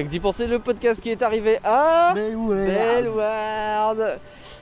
Rien que d'y penser, le podcast qui est arrivé à Bellward.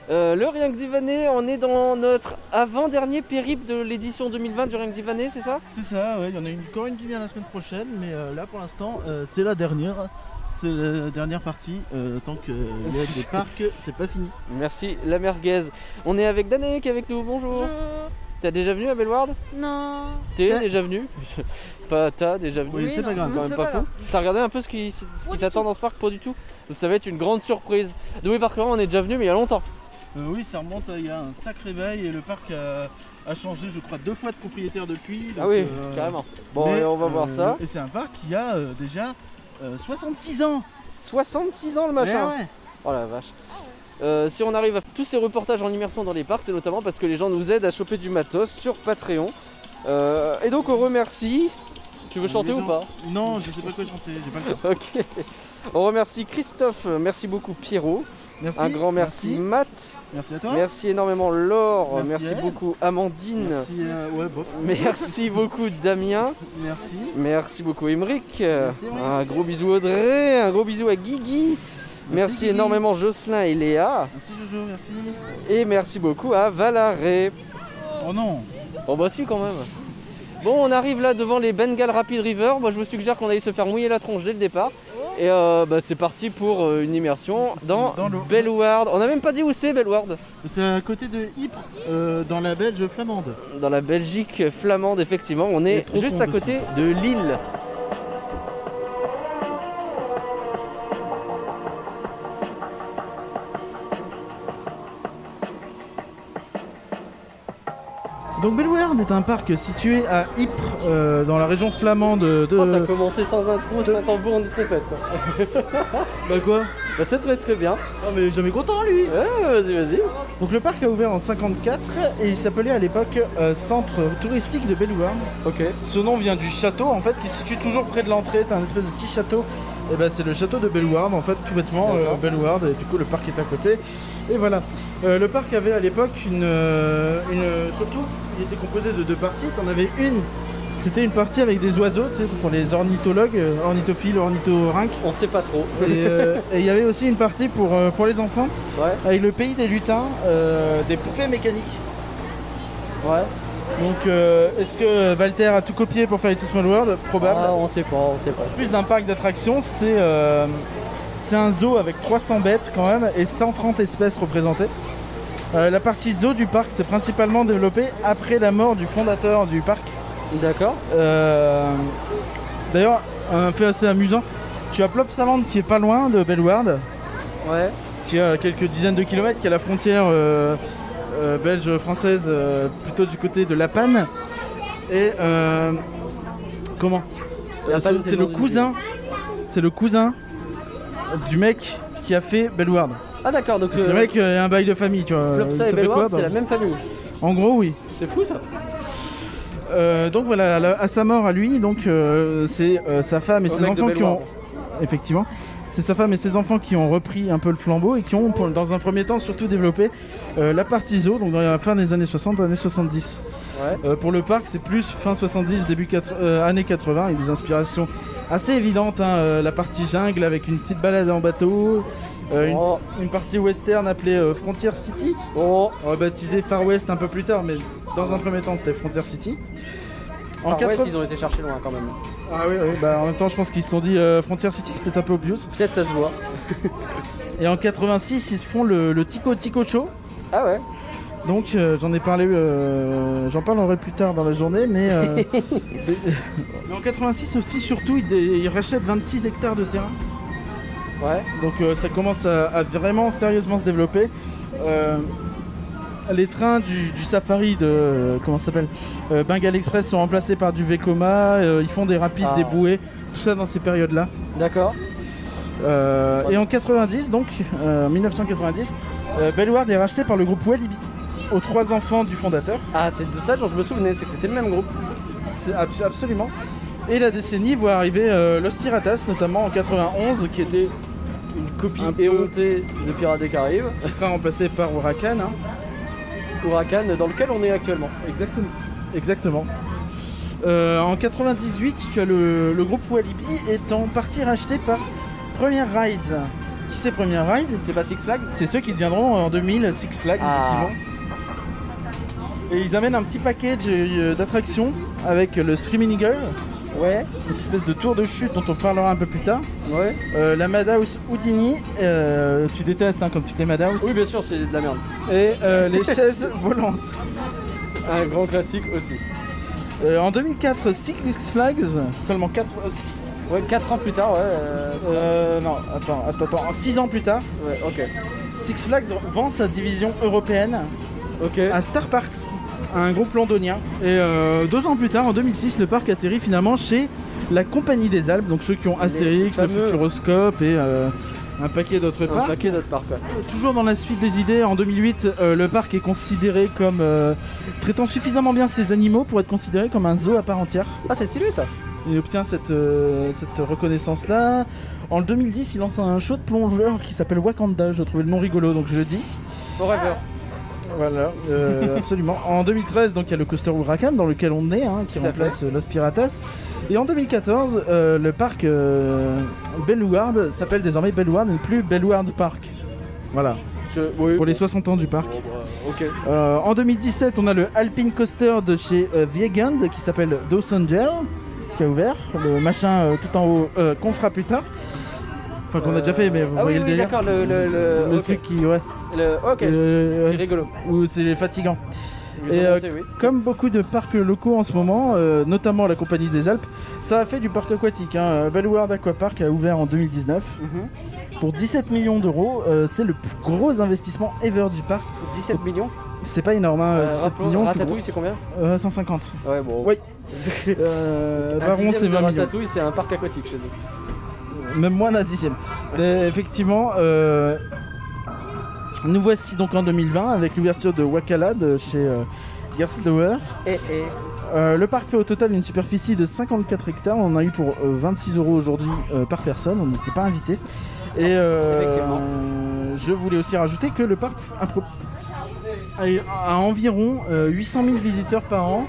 Euh, le Rien que d'y Vanner, on est dans notre avant-dernier périple de l'édition 2020 du Rien que d'y Vanner, c'est ça? C'est ça, ouais, il y en a une, encore une qui vient la semaine prochaine, mais euh, là pour l'instant euh, c'est la dernière. C'est la dernière partie. euh, tant que a des parcs, c'est pas fini. Merci la merguez. On est avec Danek avec nous, bonjour. Bonjour. T'as déjà venu à Bellward Non. T'es déjà venu? Pas t'as déjà venu Oui, c'est pas c'est grave. quand même C'est pas pas fou. T'as regardé un peu ce qui, ce qui du t'attend dans ce parc? Pas du tout. Ça va être une grande surprise. Doué Parker, on est déjà venu mais il y a longtemps. Euh, oui, ça remonte à il y a un sacré bail et le parc a, a changé, je crois, deux fois de propriétaire depuis. Ah oui, euh, carrément. Bon, mais, et on va voir euh, ça. Et c'est un parc qui a euh, déjà euh, 66 ans. 66 ans le machin. Eh ouais. Oh la vache. Euh, si on arrive à tous ces reportages en immersion dans les parcs, c'est notamment parce que les gens nous aident à choper du matos sur Patreon. Euh, et donc on remercie. Tu veux chanter ou pas Non, je sais pas quoi chanter, j'ai pas le temps. Ok. On remercie Christophe, merci beaucoup Pierrot, Merci. un grand merci, Matt, Merci à toi. merci énormément Laure, Merci beaucoup Amandine, Merci, euh, ouais, bof. merci beaucoup Damien, Merci. merci beaucoup Emeric, un gros bisou Audrey, un gros bisou à Guigui, merci, énormément Jocelyn et Léa, Merci Jojo, merci. et merci beaucoup à Valaré. Oh non. Oh bah si quand même. Bon on arrive là devant les Bengal Rapid River. Moi je vous suggère qu'on aille se faire mouiller la tronche dès le départ. Et euh, bah, c'est parti pour euh, une immersion dans, Dans. Bellward. On n'a même pas dit où c'est Bellward. C'est à côté de Ypres, euh, dans la Belge flamande. Dans la Belgique flamande effectivement. On est juste à côté de Lille. Donc Bellward est un parc situé à Ypres, euh, dans la région flamande de... Oh, t'as commencé sans intro, sans tambour ni trompette quoi. bah quoi? Bah, c'est très très bien. Ah mais jamais content lui Ouais, vas-y vas-y. Donc le parc a ouvert en 54 et il s'appelait à l'époque euh, Centre touristique de Bellward. Ok. Ce nom vient du château en fait qui se situe toujours près de l'entrée, t'as un espèce de petit château. Et ben c'est le château de Bellward en fait tout bêtement euh. Bellward et du coup le parc est à côté. Et voilà. Euh, le parc avait à l'époque une, euh, une surtout il était composé de deux parties. T'en avais une, c'était une partie avec des oiseaux, tu sais, pour les ornithologues, euh, ornithophiles, ornithorynques. On sait pas trop. Et euh, et il y avait aussi une partie pour, euh, pour les enfants Ouais. avec le pays des lutins, euh, des poupées mécaniques. Ouais. Donc est-ce que Walter a tout copié pour faire It's a Small World? Probable. Ah, on sait pas, on sait pas. Plus d'un parc d'attractions, c'est c'est un zoo avec 300 bêtes quand même et 130 espèces représentées. La partie zoo du parc s'est principalement développée après la mort du fondateur du parc. D'accord. Euh, D'ailleurs, un fait assez amusant, tu as Plopsaland qui est pas loin de Bellward, Ouais. qui est à quelques dizaines de kilomètres, qui est à la frontière euh, euh, belge-française, plutôt du côté de La Panne. Et euh, comment C'est le cousin, c'est le cousin du mec qui a fait Bellward. Ah d'accord, donc Le mec a un bail de famille, tu vois. Flopsa et c'est la même famille. En gros, oui. C'est fou ça. Euh, donc voilà, à, la- à sa mort à lui, donc euh, c'est euh, sa femme et Au ses enfants qui ont, effectivement, c'est sa femme et ses enfants qui ont repris un peu le flambeau et qui ont, pour- dans un premier temps, surtout développé la partie zoo, donc dans la fin des années 60, années 70. Ouais. Euh, pour le parc, c'est plus fin 70, début 4 euh, années 80, avec des inspirations assez évidentes. hein, la partie jungle avec une petite balade en bateau, euh, une, Oh, une partie western appelée euh, Frontier City, oh. rebaptisée Far West un peu plus tard, mais dans un premier temps c'était Frontier City. En Far West, 80 ils ont été chercher loin quand même. Ah oui, oui, bah en même temps je pense qu'ils se sont dit euh, Frontier City c'est peut-être un peu obvious. Peut-être ça se voit. Et en 86 ils se font le, le Tico Tico Show. Ah ouais. Donc j'en ai parlé, j'en parlerai plus tard dans la journée, mais, euh, mais en 86 aussi surtout ils, ils rachètent 26 hectares de terrain. Ouais. Donc euh, ça commence à, à vraiment sérieusement se développer. Euh, les trains du, du safari de euh, comment s'appelle Bengal Express sont remplacés par du Vekoma. ils font des rapides, Ah. des bouées, tout ça dans ces périodes-là. D'accord. Et en 90, donc euh, 1990, euh, Bellward est racheté par le groupe Walibi aux trois enfants du fondateur. Ah c'est de ça dont je me souvenais, c'est que c'était le même groupe. Absolument. Et la décennie voit arriver Los Piratas, notamment en 91, qui était Une copie Un éhontée de Pirates des Caraïbes. qui sera remplacé par Huracan. hein. Huracan dans lequel on est actuellement. Exactement. Exactement. Euh, en 98, tu as le, le groupe Walibi est en partie racheté par Premier Ride. Qui c'est Premier Ride C'est pas Six Flags? C'est ceux qui deviendront en 2000 Six Flags, Ah. effectivement. Et ils amènent un petit package euh, d'attractions avec le Streaming Eagle, Ouais, une espèce de tour de chute dont on parlera un peu plus tard. ouais. Euh, la Madhouse Houdini, euh, tu détestes hein, comme toutes les Madhouse. Oui, bien sûr, c'est de la merde. Et euh, les chaises volantes. Un grand classique aussi. En 2004, Six Flags, seulement 4... Ouais, 4 ans plus tard, ouais. euh, Euh, non, attends, attends, attends, 6 ans plus tard, Ouais, ok. Six Flags vend sa division européenne Ok. à Star Parks, un groupe londonien. Et euh, deux ans plus tard, en 2006, le parc atterrit finalement chez la Compagnie des Alpes, donc ceux qui ont Astérix, le Futuroscope et euh, un paquet d'autres Un parcs. paquet d'autres parcs. ouais. Toujours dans la suite des idées, en 2008, euh, le parc est considéré comme traitant suffisamment bien ses animaux pour être considéré comme un zoo à part entière. Ah, c'est stylé ça. Il obtient cette, cette reconnaissance-là. En 2010, il lance un show de plongeur qui s'appelle Wakanda. Je trouvais le nom rigolo, donc je le dis. Forever. Voilà, euh, absolument. En 2013, donc il y a le coaster Huracan dans lequel on est, hein, qui Tout remplace euh, Los Piratas. Et en 2014, euh, le parc euh, Bellward s'appelle désormais Bellward et plus Bellward Park. Voilà, Oui. pour les 60 ans du parc. Bon, bah. Euh, en 2017, on a le Alpine Coaster de chez euh, Viegand qui s'appelle Dawson Gel, qui a ouvert. Le machin euh, tout en haut qu'on fera plus tard. Enfin, qu'on a déjà fait, mais vous ah voyez oui, le oui, délire. d'accord, le, le, le, Le truc qui, ouais. Le- ok, Euh, c'est rigolo. Ou c'est fatigant. Et, oui. Comme beaucoup de parcs locaux en ce moment, euh, notamment la Compagnie des Alpes, ça a fait du parc aquatique. Hein. Bellward Aquapark a ouvert en 2019 Mhm. pour 17 millions d'euros. Euh, c'est le plus gros investissement ever du parc. 17 millions. C'est pas énorme, hein, Euh, 17 rappelons, millions. Ratatouille, c'est combien Euh, 150. Ouais, bon. Oui. Euh, Baron, c'est de 20 millions. Ratatouille, c'est un parc aquatique chez eux. Même moins d'un dixième. Mais effectivement, euh, nous voici donc en 2020 avec l'ouverture de Wakala de chez euh, Gerstlauer. Et, et. Euh, le parc fait au total une superficie de 54 hectares. On en a eu pour euh, 26 euros aujourd'hui euh, par personne. On n'était pas invité. Et euh, je voulais aussi rajouter que le parc a, pro- a- a environ euh, 800 000 visiteurs par an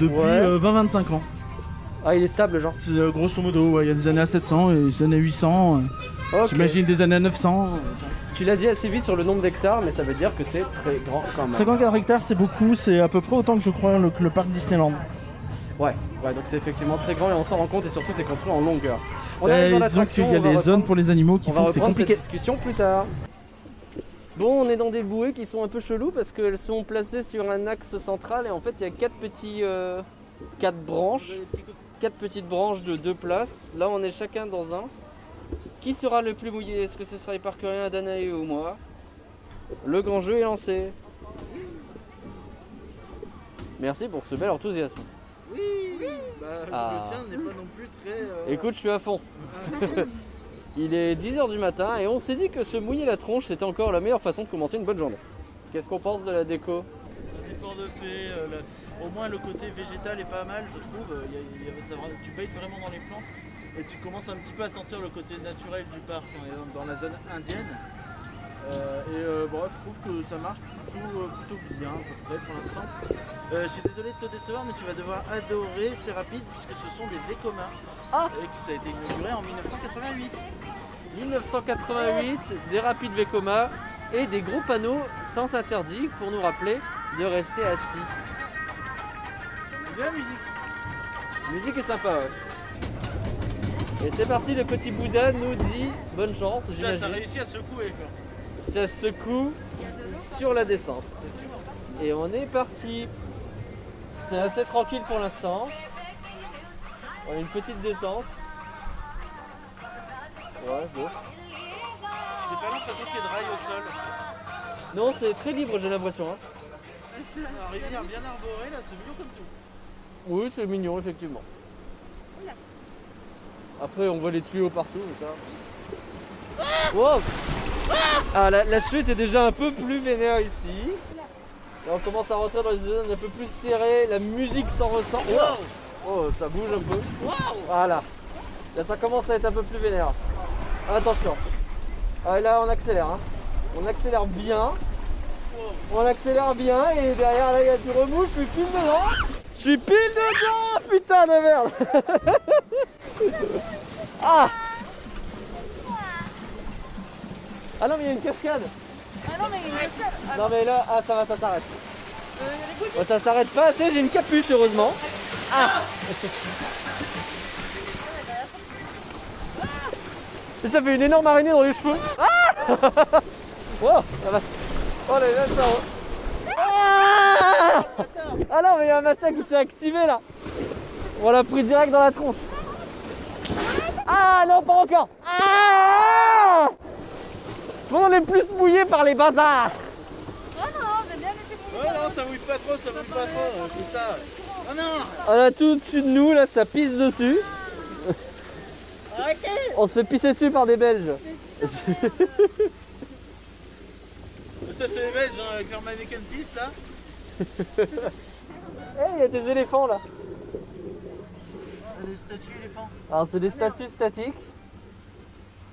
depuis Ouais. euh, 20-25 ans. Ah, il est stable, genre. Euh, grosso modo, ouais, il y a des années à 700 et des années à 800. euh, Ok. J'imagine des années à 900. Tu l'as dit assez vite sur le nombre d'hectares, mais ça veut dire que c'est très grand quand même. 54 hectares, c'est beaucoup. C'est à peu près autant que je crois le, que le parc Disneyland. Ouais, ouais, donc c'est effectivement très grand et on s'en rend compte et surtout c'est construit en longueur. On Et arrive dans l'attraction. qu'il y a les zones pour les animaux qui On va que c'est reprendre cette compliqué. discussion plus tard. Bon, on est dans des bouées qui sont un peu chelous parce qu'elles sont placées sur un axe central et en fait il y a quatre petits, euh, quatre branches, quatre petites branches de deux places. Là, on est chacun dans un. Qui sera le plus mouillé? Est-ce que ce sera les parcuriens, Danae ou moi? Le grand jeu est lancé. Merci pour ce bel enthousiasme. Oui, bah, Ah. le tien n'est pas non plus très. euh, Écoute, je suis à fond. Il est 10h du matin et on s'est dit que se mouiller la tronche c'était encore la meilleure façon de commencer une bonne journée. Qu'est-ce qu'on pense de la déco? De fait, euh, le- au moins le côté végétal est pas mal, je trouve. Y a- y a- ça va- tu baignes vraiment dans les plantes et tu commences un petit peu à sentir le côté naturel du parc. On est dans, la zone indienne. Euh, et euh, bon, je trouve que ça marche plutôt, euh, plutôt bien pour l'instant. Je suis désolé de te décevoir, mais tu vas devoir adorer ces rapides puisque ce sont des Vekoma. Ah Et que ça a été inauguré en 1988. 1988, des rapides Vekoma et des gros panneaux sens interdit pour nous rappeler de rester assis. Bien la musique. La musique est sympa, ouais. Et c'est parti, le petit Bouddha nous dit bonne chance, Putain, ça j'imagine. réussit à secouer quoi. Ça secoue sur la descente. Et on est parti. C'est assez tranquille pour l'instant. On a une petite descente. Ouais, bon. J'ai pas l'impression qu'il y ait de rails au sol. Non, c'est très libre, j'ai l'impression. hein. Un rivière bien arborée là, c'est mignon comme tout. Oui, c'est mignon, effectivement. Après, on voit les tuyaux partout, mais ça. Wow Ah, la, la chute est déjà un peu plus vénère ici. Là, on commence à rentrer dans une zone un peu plus serrée. La musique s'en ressent. Wow Oh, ça bouge un peu. Voilà. Là, ça commence à être un peu plus vénère. Attention. Ah, là, on accélère. hein. On accélère bien. On accélère bien et derrière là il y a du remous, je suis pile dedans. Je suis pile dedans, putain de merde. ah Ah non, mais il y a une cascade. Ah non, mais il y a une cascade. Ah, Non, mais là, ah, ça va, ça s'arrête. euh, ça s'arrête pas assez, j'ai une capuche, heureusement. Ah J'avais une énorme araignée dans les cheveux. Ah Wow, ça va. Oh là là, ça. Ah Ah non, mais il y a un machin qui s'est activé là. On l'a pris direct dans la tronche. Ah non, pas encore. Ah on est plus mouillé par les bazars. Ah non, j'ai bien été mouillée. Ouais, non, ça mouille pas trop, ça mouille pas trop, c'est ça. Oh non On a tout au-dessus de nous, là, ça pisse dessus. Ok On se fait pisser dessus par des Belges. Ça, c'est les Belges, hein, avec leur mannequin piste là. Eh, il y a des éléphants là. Des statues éléphants. Alors, c'est des statues statiques.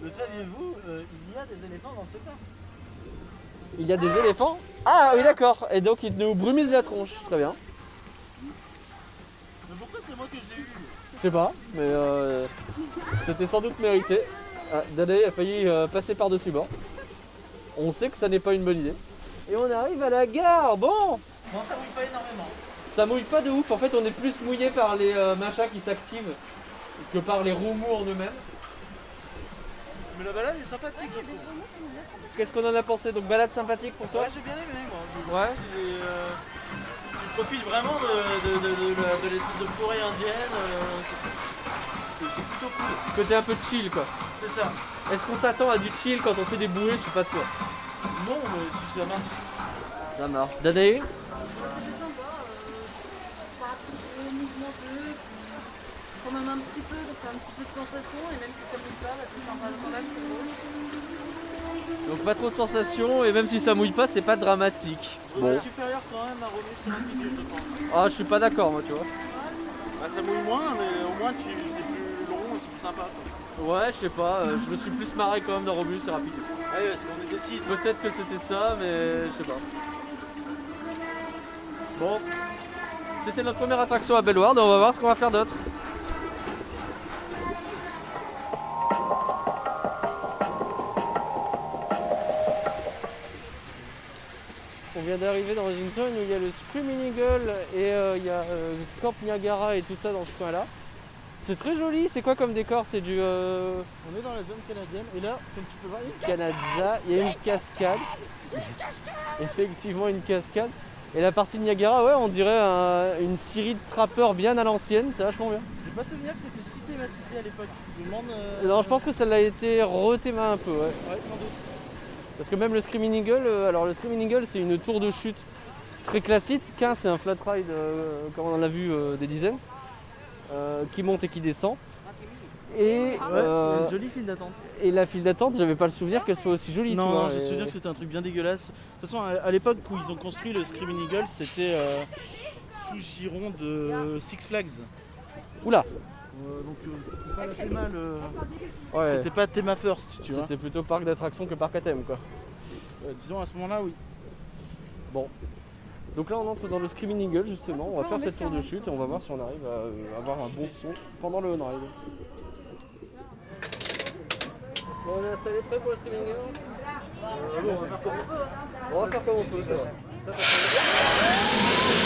Le saviez-vous, euh, il y a des éléphants dans ce cas? Il y a des éléphants? Ah oui, d'accord. Et donc, ils nous brumisent la tronche. Très bien. Mais pourquoi c'est moi que je l'ai eu? Je sais pas, mais euh, c'était sans doute mérité. Ah, a failli euh, passer par-dessus bord. On sait que ça n'est pas une bonne idée. Et on arrive à la gare. Bon, Non, ça mouille pas énormément. ça mouille pas de ouf. En fait, on est plus mouillé par les euh, machins qui s'activent que par les remous en eux-mêmes. Mais la balade est sympathique. Qu'est-ce qu'on en a pensé? Donc, balade sympathique pour toi? Ouais, j'ai bien aimé, moi. Je- Ouais. c'est, euh, tu profites vraiment de, de, de, de, la- de l'espèce de forêt indienne. euh, c'est- plutôt cool. Côté un peu chill, quoi. C'est ça. Est-ce qu'on s'attend à du chill quand on fait des bouées? Je suis pas sûr. Non, mais si ça marche. Ça marche. Sympa. Euh, pas trop mouvementeux. Quand même un petit peu, donc un petit peu de sensation. Et même si ça bouge pas, bah, c'est sympa quand même, c'est beau. Donc pas trop de sensations et même si ça mouille pas, c'est pas dramatique. Bon. C'est supérieur quand même à Romeo sur milieu, je pense. Ah, je suis pas d'accord moi, tu vois. Ah, ça mouille moins, mais au moins tu, sympa. Quoi. Ouais, je sais pas, euh, je me suis plus marré quand même dans Robus, c'est rapide. Oui, parce qu'on était 6. Peut-être que c'était ça, mais je sais pas. Bon, c'était notre première attraction à Bellward, on va voir ce qu'on va faire d'autre. On vient d'arriver dans une zone où il y a le Screaming Eagle et euh, il y a euh, Camp Niagara et tout ça dans ce coin-là. C'est très joli, c'est quoi comme décor? C'est du euh, On est dans la zone canadienne et là, comme tu peux voir, il y a Canada, il y a une cascade. Effectivement une cascade. Et la partie de Niagara, ouais, on dirait un- une série de trappeurs bien à l'ancienne, c'est vachement bien. J'ai pas souvenir que c'était si thématisé à l'époque. Je demande. euh, Non, je pense que ça l'a été rethémé un peu, ouais. Ouais, sans doute. Parce que même le Screaming Eagle, euh, alors le Screaming Eagle, c'est une tour de chute très classique. Qu'un, c'est un flat ride, euh, comme on en a vu des dizaines, qui monte et qui descend. Et, Ouais, euh, une jolie file d'attente. et la file d'attente, j'avais pas le souvenir qu'elle soit aussi jolie. Non, je me et- souviens que c'était un truc bien dégueulasse. De toute façon, à, à l'époque où ils ont construit le Screaming Eagle, c'était euh, sous giron de Six Flags. Oula Euh, donc, euh, c'était pas la théma, le- Ouais. C'était pas Théma First, tu vois. C'était plutôt parc d'attractions que parc à thème quoi. Euh, disons à ce moment-là, oui. Donc là on entre dans le Screaming Eagle justement, on va faire cette tour de chute et on va voir si on arrive à euh, avoir un bon son pendant le on-ride. Bon on est installé prêt pour le Screaming Eagle bon, on va faire comme on peut. On va faire comme on peut, ça va. Ça, ça fait-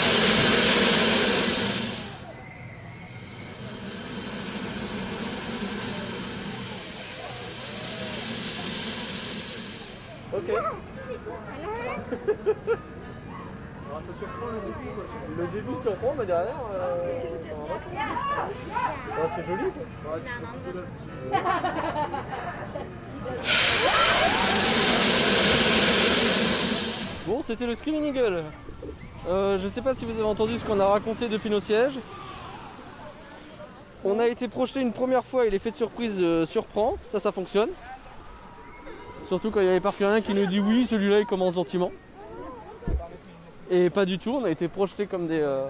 Ok. Le début, surprend, mais derrière, euh, c'est joli, Bon, c'était le Screaming Eagle. Euh, je sais pas si vous avez entendu ce qu'on a raconté depuis nos sièges. On a été projeté une première fois et l'effet de surprise euh, surprend. Ça, ça fonctionne. Surtout quand il y avait parfois un qui nous dit oui, celui-là il commence gentiment. Et pas du tout, on a été projeté comme des. euh,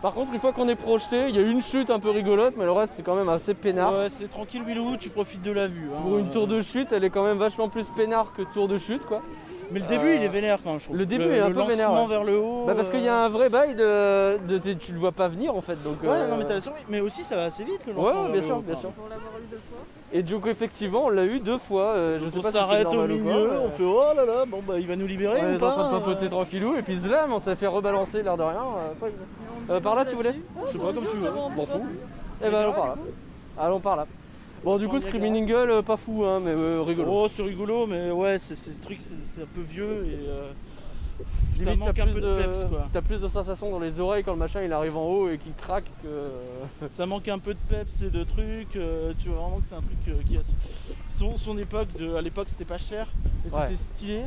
Par contre, une fois qu'on est projeté, il y a une chute un peu rigolote, mais le reste c'est quand même assez peinard. Ouais, c'est tranquille, Willow, tu profites de la vue. hein. Pour une tour de chute, elle est quand même vachement plus peinard que tour de chute quoi. Mais le début, Euh, il est vénère quand même, je trouve. le début est un peu vénère, ouais. vers le haut. Bah parce qu'il y a un vrai bail de, de- de- tu le vois pas venir en fait donc. Ouais, euh, non, mais t'as raison, mais aussi ça va assez vite le Ouais, lancement. ouais, vers bien le sûr, haut, bien quoi. sûr. Pour l'avoir eu deux fois. Et donc effectivement, on l'a eu deux fois. euh, je Donc sais on pas si c'est s'arrête au milieu, on fait oh là là, bon bah il va nous libérer On ou est en train de papoter tranquillou et puis slam, on s'est fait rebalancer l'air de rien. euh, pas- Euh, par là, tu voulais Je sais pas comme tu veux. M'en fous. Eh ben allons par là. Allons par là. Bon du coup Screaming Eagle, euh, pas fou hein, mais euh, rigolo. Oh c'est rigolo mais ouais c'est c'est ce truc c'est un peu vieux et euh, Limite, t'as manque un plus, peu de plus de sensations dans les oreilles quand le machin il arrive en haut et qu'il craque que. Ça manque un peu de peps et de trucs, euh, tu vois vraiment que c'est un truc euh, qui a son, son époque, de, à l'époque c'était pas cher et Ouais. c'était stylé.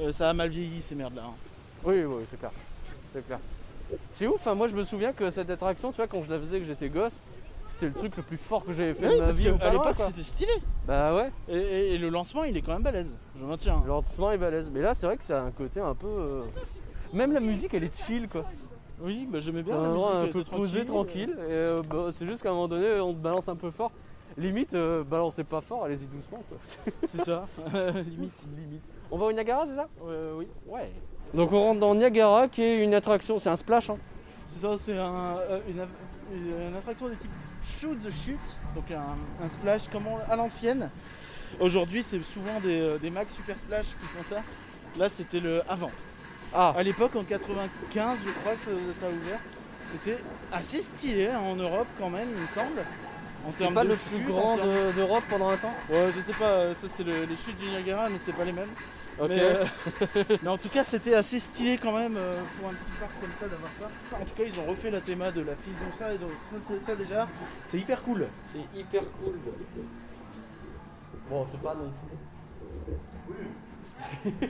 Euh, ça a mal vieilli ces merdes là. Oui, oui, c'est clair. C'est clair. C'est ouf, hein, moi je me souviens que cette attraction, tu vois, quand je la faisais, que j'étais gosse, c'était le truc le plus fort que j'avais fait Oui, de ma parce vie. loin, l'époque c'était stylé. Bah ouais, Et, et- et le lancement il est quand même balèze, je maintiens. le lancement est balèze. Mais là, c'est vrai que ça a un côté un peu. euh, Même la musique, elle est chill quoi. Oui, bah j'aimais bien. la un endroit un peu posé, tranquille. Et euh, bah, c'est juste qu'à un moment donné, on te balance un peu fort. Limite, euh, balancez pas fort, allez-y doucement quoi. C'est ça, limite. Limite. On va au Niagara, c'est ça? Euh, oui. Ouais. Donc on rentre dans Niagara qui est une attraction, c'est un splash. Hein. C'est ça, c'est un, euh, une, av- une- une attraction de type shoot the chute, donc un, un splash comme on- à l'ancienne. Aujourd'hui, c'est souvent des, euh, des Max Super Splash qui font ça. Là, c'était le avant. Ah, À l'époque, en 95, je crois que ça, ça a ouvert. C'était assez stylé hein, en Europe quand même, il me semble. Termes pas le chute, plus grand de- d'Europe pendant un temps? Ouais, je sais pas, euh, ça c'est le- les chutes du Niagara, mais c'est pas les mêmes. Ok. Mais, euh, mais en tout cas, c'était assez stylé quand même euh, pour un petit parc comme ça d'avoir ça. En tout cas, ils ont refait la théma de la file comme ça, et donc ça, déjà, c'est hyper cool. C'est hyper cool. Bon, c'est pas non plus.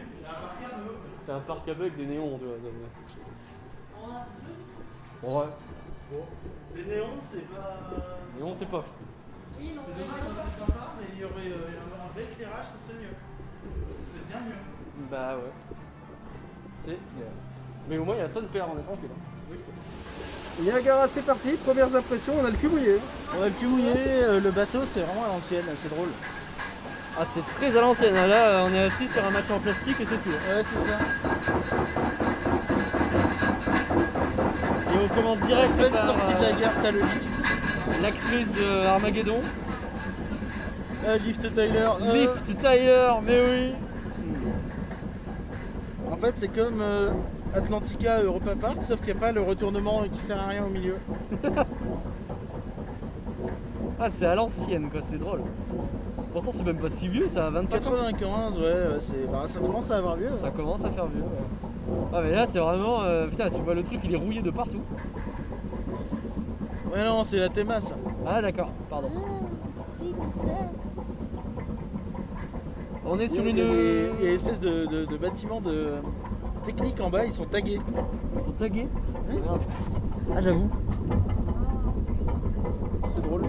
c'est un parc à bug avec des néons, tu vois. ça Ouais. Les néons, c'est pas. Néons, c'est pas fou. C'est dommage, c'est sympa, mais il y aurait euh, un vrai éclairage, ça serait mieux. C'est bien mieux. Bah ouais. C'est clair. Mais au moins, il y a ça de père, on est tranquille. hein. Niagara, c'est parti. Premières impressions, on a le cul mouillé. On a le cul mouillé, euh, le bateau, c'est vraiment à l'ancienne, c'est drôle. Ah, c'est très à l'ancienne. hein. Là, on est assis sur un machin en plastique et c'est tout. Ouais, c'est ça. Et on commence direct Pleine par sortie de la euh, gare, t'as le lift. l'actrice de Armageddon. Lift Tyler. euh, Lift Tyler, mais oui. En fait, c'est comme euh, Atlantica Europa Park, sauf qu'il n'y a pas le retournement qui sert à rien au milieu. Ah, c'est à l'ancienne, quoi, c'est drôle. Pourtant, c'est même pas si vieux, ça a 27 ans. 95, ouais, ouais, c'est, bah, ça commence à avoir lieu. Ça commence à faire vieux. ouais. Ah, mais là, c'est vraiment. euh, putain, tu vois le truc, il est rouillé de partout. Ouais, non, c'est la théma ça. Ah, d'accord, pardon. On est sur une. il y a une espèce de, de, de bâtiment de technique en bas, ils sont tagués. Ils sont tagués Merde. Ah, j'avoue. C'est drôle.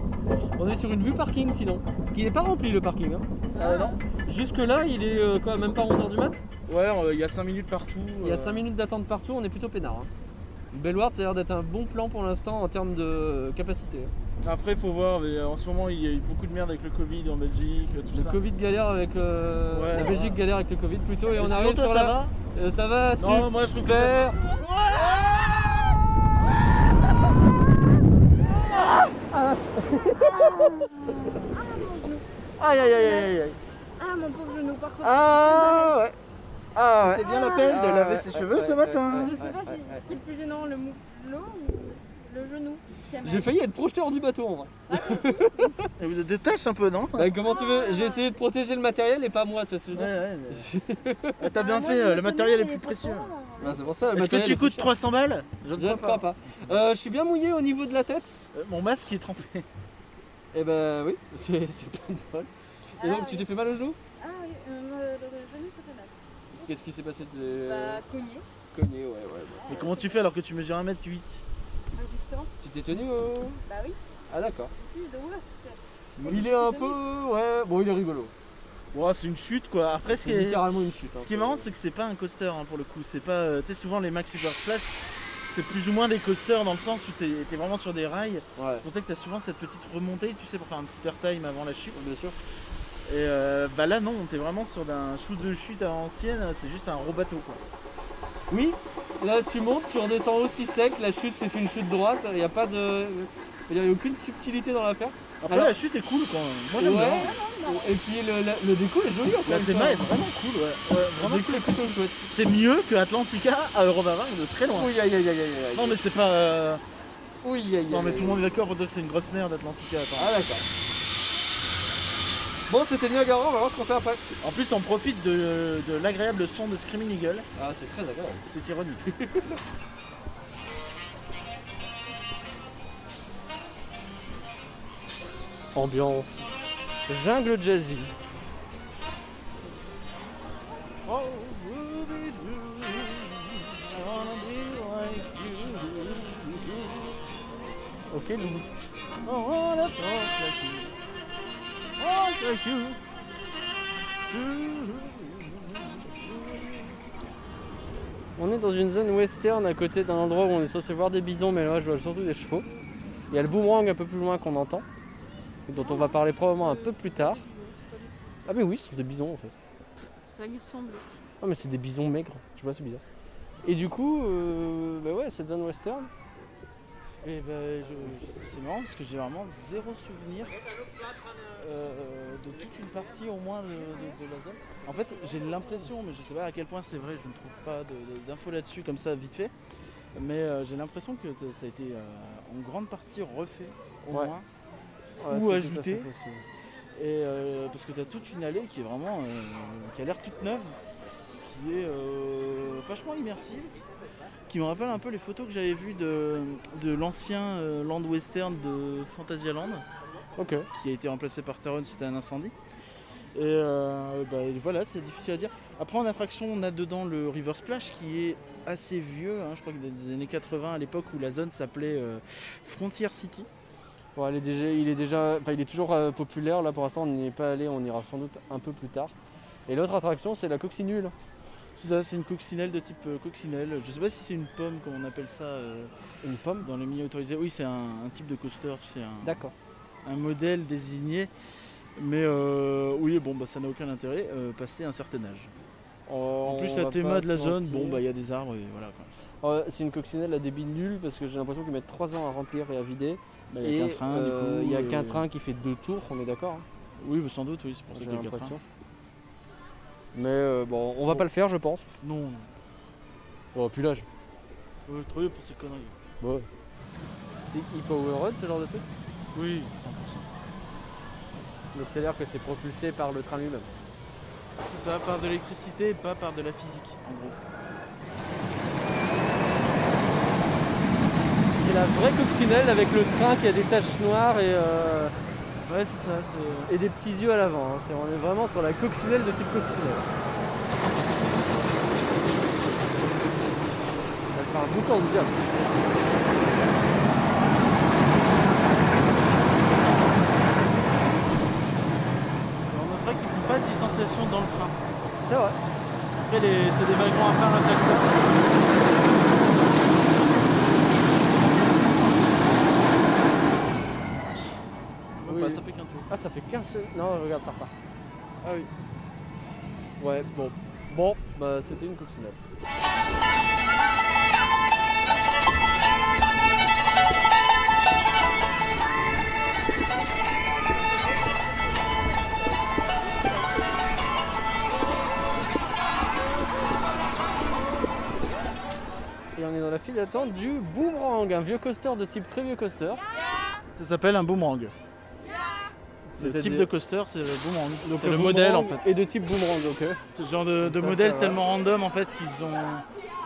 On est sur une vue parking sinon. Qui n'est pas rempli le parking. Hein. Ah non Jusque là, il est euh, quand même pas 11h du mat? Ouais, euh, il y a 5 minutes partout. Il y a euh, 5 minutes d'attente partout, on est plutôt peinard. Hein. Bellward, ça a l'air d'être un bon plan pour l'instant en termes de capacité. Après, faut voir, mais en ce moment, il y a eu beaucoup de merde avec le Covid en Belgique, tout Le ça. Covid galère avec euh, Ouais. la Belgique galère avec le Covid plutôt et Mais on sinon, arrive toi, sur ça la. va Euh, ça va, Non, moi je trouve que ça super. Aïe aïe aïe aïe aïe. Ah mon pauvre genou, par contre. Ah ouais. Ah ouais. C'était bien la peine de Ah, laver ses cheveux ce matin. Je sais pas si ce qui est le plus gênant, le mou- l'eau ou le genou. J'ai failli être projeté hors du bateau en vrai. Et vous êtes des tâches un peu, non Bah, comment tu veux J'ai essayé de protéger le matériel et pas moi, tu vois ce que je veux Ouais, dire ouais. mais- Ah, T'as Ah, bien fait, euh, le matériel est plus précieux. euh, Ah, c'est pour ça. le Est-ce que tu est coûtes cher. 300 balles Je ne crois pas. Euh, je suis bien mouillé au niveau de la tête. Euh, Mon masque est trempé. Eh ben oui, c'est pas de bol. Et donc Ah, tu t'es fait mal au genou Ah oui, euh, moi, le, le genou ça fait mal. Qu'est-ce qui s'est passé T'es Bah cogné. cogné, ouais, ouais. ouais. Mais comment tu fais alors que tu mesures 1m8 Ah justement. Tu t'es tenu au... Bah oui. Ah d'accord. Si, de ouf. c'était- Il est un peu... Ouais, bon il est rigolo. Ouais, c'est une chute quoi. Après, ce C'est qui est, littéralement une chute. hein. ce qui est marrant, c'est que c'est pas un coaster hein, pour le coup. C'est pas. euh, Tu sais, souvent les Max Super Splash, c'est plus ou moins des coasters dans le sens où t'es es vraiment sur des rails. Ouais, C'est pour ça que t'as souvent cette petite remontée, tu sais, pour faire un petit airtime avant la chute. bien sûr. Et euh, bah là, non, t'es vraiment sur un shoot de chute à l'ancienne, c'est juste un gros bateau quoi. Oui, là tu montes, tu redescends aussi sec, la chute c'est une chute droite, il n'y a pas de... Il n'y avait aucune subtilité dans l'affaire. Après, Alors- la chute est cool quand même. Moi, Ouais. bien. Et puis le, la- le déco est joli encore La une théma est vraiment cool, ouais. ouais Le vraiment déco est plutôt chouette. C'est mieux que Atlantica à Eurovaring de très loin. Oui, aïe aïe aïe. Non, mais c'est pas. euh, Oui. Non, mais tout le monde est d'accord pour dire que c'est une grosse merde Atlantica. Attends. Ah d'accord. Bon, c'était Niagara, on va voir ce qu'on fait après. En plus, on profite de, de l'agréable son de Screaming Eagle. Ah, c'est très agréable. C'est ironique. Ambiance. Jungle jazzy. Oh. Ok, Lou. On est dans une zone western à côté d'un endroit où on est censé voir des bisons, mais là je vois surtout des chevaux. Il y a le boomerang un peu plus loin qu'on entend, dont on va parler probablement un peu plus tard. Ah mais oui, ce sont des bisons en fait. Ça lui ressemble. Ah mais c'est des bisons maigres, je vois c'est bizarre. Et du coup, euh, bah ouais, cette zone western, Et ben, c'est marrant parce que j'ai vraiment zéro souvenir euh, de toute une partie au moins de, de- de la zone. En fait, j'ai l'impression, mais je sais pas à quel point c'est vrai, je ne trouve pas d'infos là-dessus comme ça vite fait. Mais euh, j'ai l'impression que ça a été euh, en grande partie refait au Ouais. moins. ouais, Ou. Et euh, parce que tu as toute une allée qui est vraiment qui a l'air toute neuve, qui est vachement immersive, qui me rappelle un peu les photos que j'avais vues de, de l'ancien euh, land western de Fantasyland, Ok. qui a été remplacé par Taron suite à un incendie. Et euh, bah, voilà, c'est difficile à dire. Après en attraction, on a dedans le River Splash qui est assez vieux, hein, je crois que des années 80 à l'époque où la zone s'appelait euh, Frontier City. Bon, il est déjà, il est déjà, enfin, il est toujours euh, populaire. Là, pour l'instant, on n'y est pas allé. On ira sans doute un peu plus tard. Et l'autre attraction, c'est la coccinule. C'est ça, c'est une coccinelle de type euh, coccinelle. Je sais pas si c'est une pomme comme on appelle ça. euh, Une pomme. Dans les milieux autorisés, oui, c'est un, un type de coaster, tu sais, un, D'accord. un modèle désigné. Mais euh, oui, bon, bah, ça n'a aucun intérêt, euh, passé un certain âge. En plus, la théma de la zone, bon, bah, il y a des arbres et voilà. quoi. Euh, c'est une coccinelle à débit nul parce que j'ai l'impression qu'ils mettent 3 ans à remplir et à vider. Bah, Il y a Et, qu'un train, euh, du coup. Il n'y a euh, qu'un train qui fait deux tours, on est d'accord hein, Oui, bah, sans doute, oui, c'est pour ça J'ai qu'il y a l'impression. Mais euh, bon, on va pas le faire, je pense. Non, Bon, puis l'âge. euh, trop vieux pour ces conneries. Bon. C'est e-powered ce genre de truc? Oui, Donc c'est à dire que c'est propulsé par le train lui-même. 100%. C'est ça, par de l'électricité et pas par de la physique, en gros. C'est la vraie coccinelle avec le train qui a des taches noires et, euh, Ouais, c'est ça, et des petits yeux à l'avant. hein. On est vraiment sur la coccinelle de type coccinelle. Elle fait un boucan de diable. On notera qu'ils font pas de distanciation dans le train. C'est vrai. Après, c'est des wagons à part à chaque fois. Même Oui. pas, ça fait qu'un tour. Ah, ça fait 15 secondes. Non, regarde, ça repart. Ah oui. Ouais, bon. Bon, bah c'était une coccinelle. Et on est dans la file d'attente du Boomerang, un vieux coaster de type très vieux coaster. Ça s'appelle un boomerang. Ce C'est-à-dire- type de coaster, c'est le boomerang. C'est le boomerang modèle en fait. Et de type boomerang, ok. Le genre de, de Ça, modèle ça tellement random en fait qu'ils ont.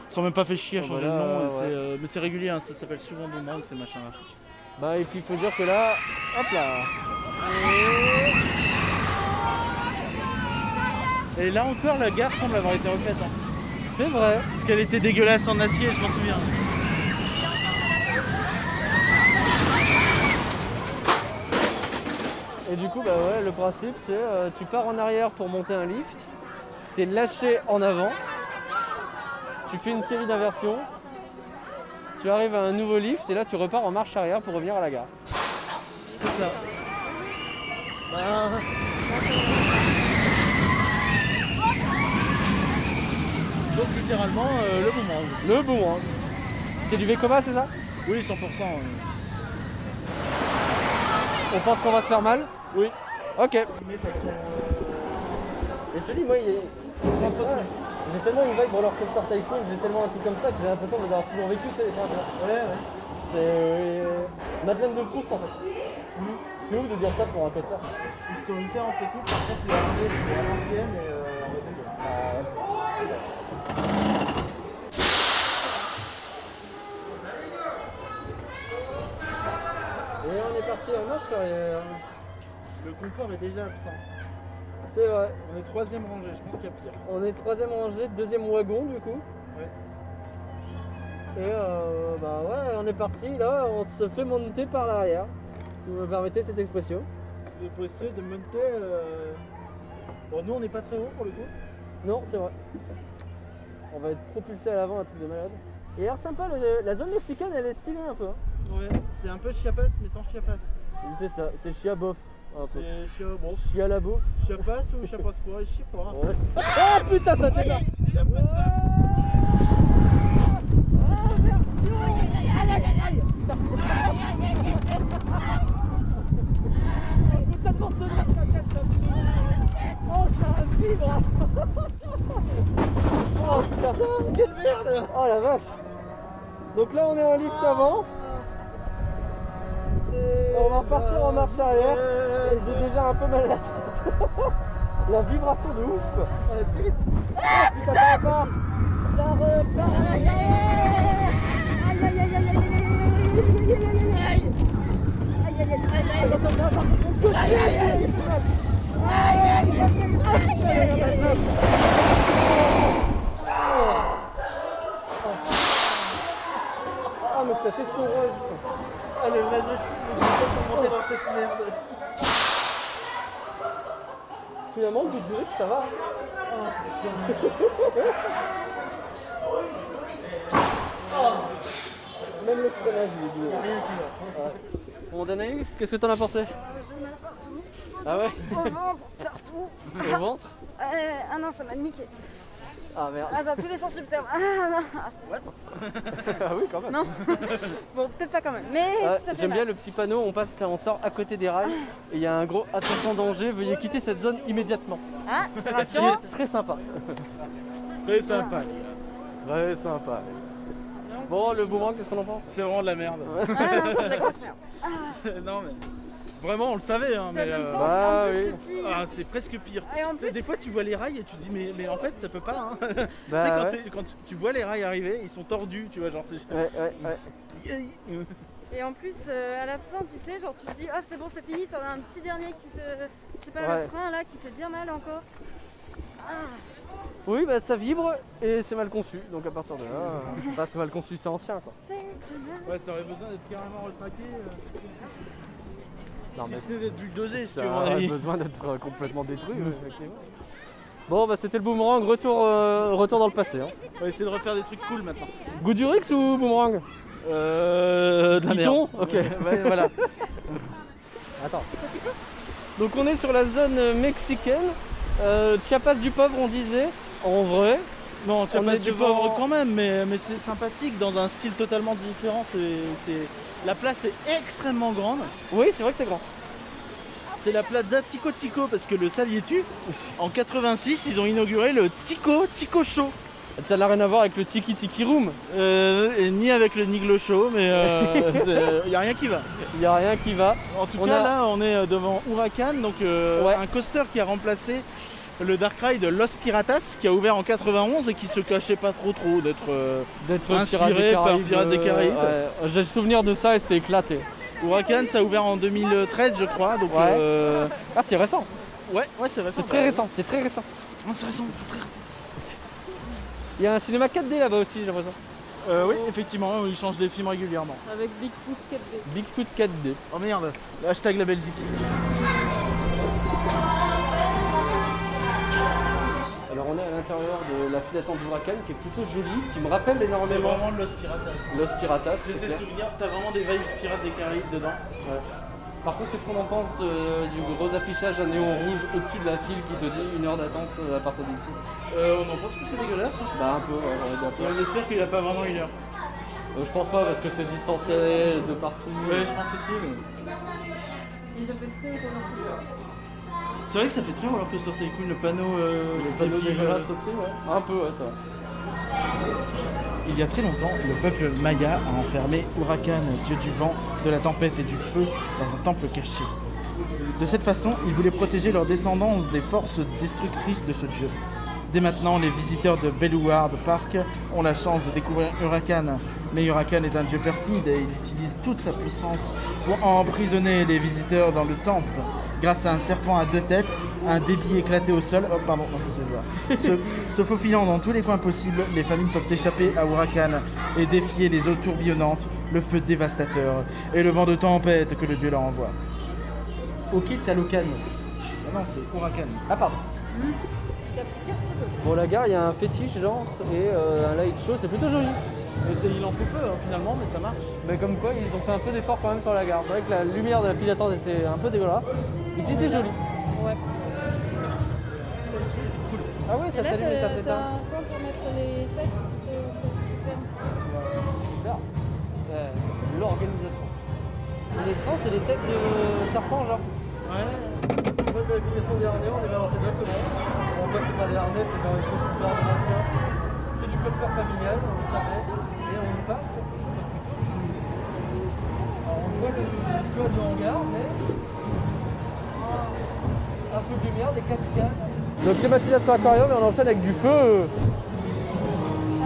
Ils sont même pas fait chier à changer voilà, le nom. ouais. euh, mais c'est régulier, hein, ça s'appelle souvent boomerang ces machins là. Bah et puis il faut dire que là, hop là. Et là encore, la gare semble avoir été refaite. hein. C'est vrai. Parce qu'elle était dégueulasse en acier, je m'en souviens. Et du coup, bah ouais, le principe c'est euh, tu pars en arrière pour monter un lift, t'es lâché en avant, tu fais une série d'inversions, tu arrives à un nouveau lift et là tu repars en marche arrière pour revenir à la gare. C'est ça. Ben, Donc littéralement euh, le boomerang. Le boomerang. C'est du Vekoma, c'est ça? Oui, 100%. euh. On pense qu'on va se faire mal Oui. Ok. Et je te dis, moi, il j'ai tellement une vibe roller coaster tycoon, j'ai tellement un truc comme ça que j'ai l'impression d'avoir toujours vécu. Ouais, ouais. C'est euh, Madeleine de Proust en fait. C'est ouf de dire ça pour un coaster. Ils sont hyper entre équipes, par contre, les rangées, c'est à l'ancienne et euh, en modèle. Et on est parti en marche arrière. Le confort est déjà absent. C'est vrai. On est troisième rangée, je pense qu'il y a pire. On est troisième rangée, deuxième wagon du coup. Ouais. Et euh, bah ouais, on est parti là, on se fait monter par l'arrière. Si vous me permettez cette expression. Le possible de monter. euh, Bon, nous on n'est pas très haut pour le coup. Non, c'est vrai. On va être propulsé à l'avant, un truc de malade. Et l'air sympa, le- la zone mexicaine elle est stylée un peu. hein. Ouais, c'est un peu Chiapas mais sans Chiapas. C'est ça, c'est chia bof. Un peu. C'est Chia... bon, Chia la bouffe. Chiapas ou Chiapas pas, je sais pas. Ouais. Oh putain, ça t'énerve Putain de tenir sa tête, ça Oh, ça vibre Oh putain Quelle merde Oh la vache Donc là, on est en lift avant. On va repartir en marche arrière. Et j'ai déjà un peu mal à la tête. la vibration de ouf. Ah, putain, ça pas Ça repart à la Aïe aïe aïe aïe aïe aïe aïe aïe aïe aïe aïe Aïe aïe aïe ça va partir sur le côté Aïe aïe aïe Aïe aïe aïe aïe aïe Ah mais ça t'essoreuse quoi Ah, le masochisme, je sais pas comment dans cette merde. Finalement, le goût du riche, ça va. Même le freinage, il est doux. Rien qui va. Bon, Danaï, qu'est-ce que t'en as pensé? J'ai mal partout. Ah ouais? Au ventre, partout. Au ventre? Euh, ah non, ça m'a niqué. Ah merde. Ah, dans tous les sens du terme. Ah non. Ah oui, quand même. Non. bon, peut-être pas quand même. Mais Ah, fait J'aime bien le petit panneau, on passe, on sort à côté des rails et il y a un gros attention danger, veuillez quitter cette zone immédiatement. Ah, c'est Qui est très sympa. Très sympa. Très sympa. Bon, le boomerang, qu'est-ce qu'on en pense? C'est vraiment de la merde. Ah non, c'est de la grosse merde. non mais. Vraiment, on le savait, hein, mais. euh, bah oui. Ah, c'est presque pire. Et en plus, Des fois, tu vois les rails et tu te dis, mais, mais en fait, ça peut pas. Hein. tu sais, Bah quand, ouais. t'es- quand tu, tu vois les rails arriver, ils sont tordus, tu vois, genre c'est. Ouais, ouais, ouais. et en plus euh, à la fin, tu sais, genre tu te dis, ah c'est bon, c'est fini, t'en as un petit dernier qui te. Je sais pas, Ouais. le frein là qui fait bien mal encore. Ah, Oui, bah ça vibre et c'est mal conçu. Donc à partir de là, euh, bah, c'est mal conçu, c'est ancien quoi. Ouais, ça aurait besoin d'être carrément retraqué. euh, Non, mais c'était d'être bulldozé, ça avis. besoin d'être euh, complètement détruit. effectivement. Bon, bah c'était le boomerang, retour, euh, retour dans le passé. hein. On va essayer de refaire des trucs cool maintenant. Goût du Rix ou boomerang? Euh. De la Python? merde. Ok. Ouais, voilà. Attends. Donc on est sur la zone euh, mexicaine. Euh, Chiapas du pauvre, on disait. En vrai. Non, On pas est du pauvre quand même, mais, mais c'est sympathique dans un style totalement différent. c'est La place est extrêmement grande. Oui, c'est vrai que c'est grand. C'est la plaza Tico Tico parce que le saviez-tu En 86, ils ont inauguré le Tico Tico Show. Ça n'a rien à voir avec le Tiki Tiki Room. Euh, et ni avec le Niglo Show, mais il n'y a rien qui va. Il n'y a rien qui va. En tout On cas, a- là, on est euh, devant Huracan, donc euh, Ouais. un coaster qui a remplacé le Dark Ride Los Piratas, qui a ouvert en 91 et qui se cachait pas trop trop d'être. euh, D'être Inspiré Pirates des par Pirates des Caraïbes. ouais. J'ai le souvenir de ça et c'était éclaté. Huracan, ça a ouvert en 2013, je crois. Donc, Ouais. euh, Ah, c'est récent. ouais, ouais, c'est récent. C'est très récent. C'est très récent. Ah, c'est récent, c'est très récent. Il y a un cinéma 4D là-bas aussi, j'ai l'impression. Euh, oui, effectivement, ils changent des films régulièrement. avec Bigfoot 4D. Bigfoot 4D. Oh merde, hashtag la Belgique. Alors on est à l'intérieur de la file d'attente d'Huracan qui est plutôt jolie, qui me rappelle C'est énormément vraiment de Los Piratas. Los Piratas. C'est c'est ces clair. souvenirs, t'as vraiment des vibes pirates des Caraïbes dedans. Ouais. Par contre, qu'est-ce qu'on en pense euh, du gros affichage à néon rouge au-dessus de la file qui te dit une heure d'attente euh, à partir d'ici Euh, on en pense que c'est dégueulasse. hein. Bah un peu, ouais, on espère qu'il a pas vraiment une heure. Euh, je pense pas parce que c'est distancé de partout. Ouais, je pense aussi. mais- ça C'est vrai que ça fait très roller coaster tycoon, le panneau. euh, euh. au-dessus, ouais. Un peu, ouais, ça va. Il y a très longtemps, le peuple maya a enfermé Huracan, dieu du vent, de la tempête et du feu, dans un temple caché. De cette façon, ils voulaient protéger leur descendance des forces destructrices de ce dieu. Dès maintenant, les visiteurs de Belluard Park ont la chance de découvrir Huracan. Mais Huracan est un dieu perfide et il utilise toute sa puissance pour emprisonner les visiteurs dans le temple. Grâce à un serpent à deux têtes, un débit éclaté au sol, oh pardon, non, ça c'est. Se, se faufilant dans tous les coins possibles, les familles peuvent échapper à Huracan et défier les eaux tourbillonnantes, le feu dévastateur et le vent de tempête que le dieu leur envoie. Ok, Talocan. Ah non, c'est Huracan. Ah, pardon. Bon, la gare, il y a un fétiche, genre, et euh, un light show, c'est plutôt joli. Mais c'est- il en faut peu hein, finalement, mais ça marche. Mais comme quoi, ils ont fait un peu d'effort quand même sur la gare. C'est vrai que la lumière de la file d'attente était un peu dégueulasse. Ici, c'est joli. Ouais. Ah oui, ça s'allume et ça s'éteint. Un pour mettre les sacs qui se. Super. Euh, L'organisation. Et les trains, c'est des têtes de serpent, genre. Ouais. Pas de vérification des harnais, on les balance directement. On passe pas des harnais, c'est genre une petite barre de maintien. C'est du coffre familial, on le savait. Et on passe. Alors on voit le toit de hangar, mais un peu de lumière, des cascades. Donc climatisation aquarium et on enchaîne avec du feu.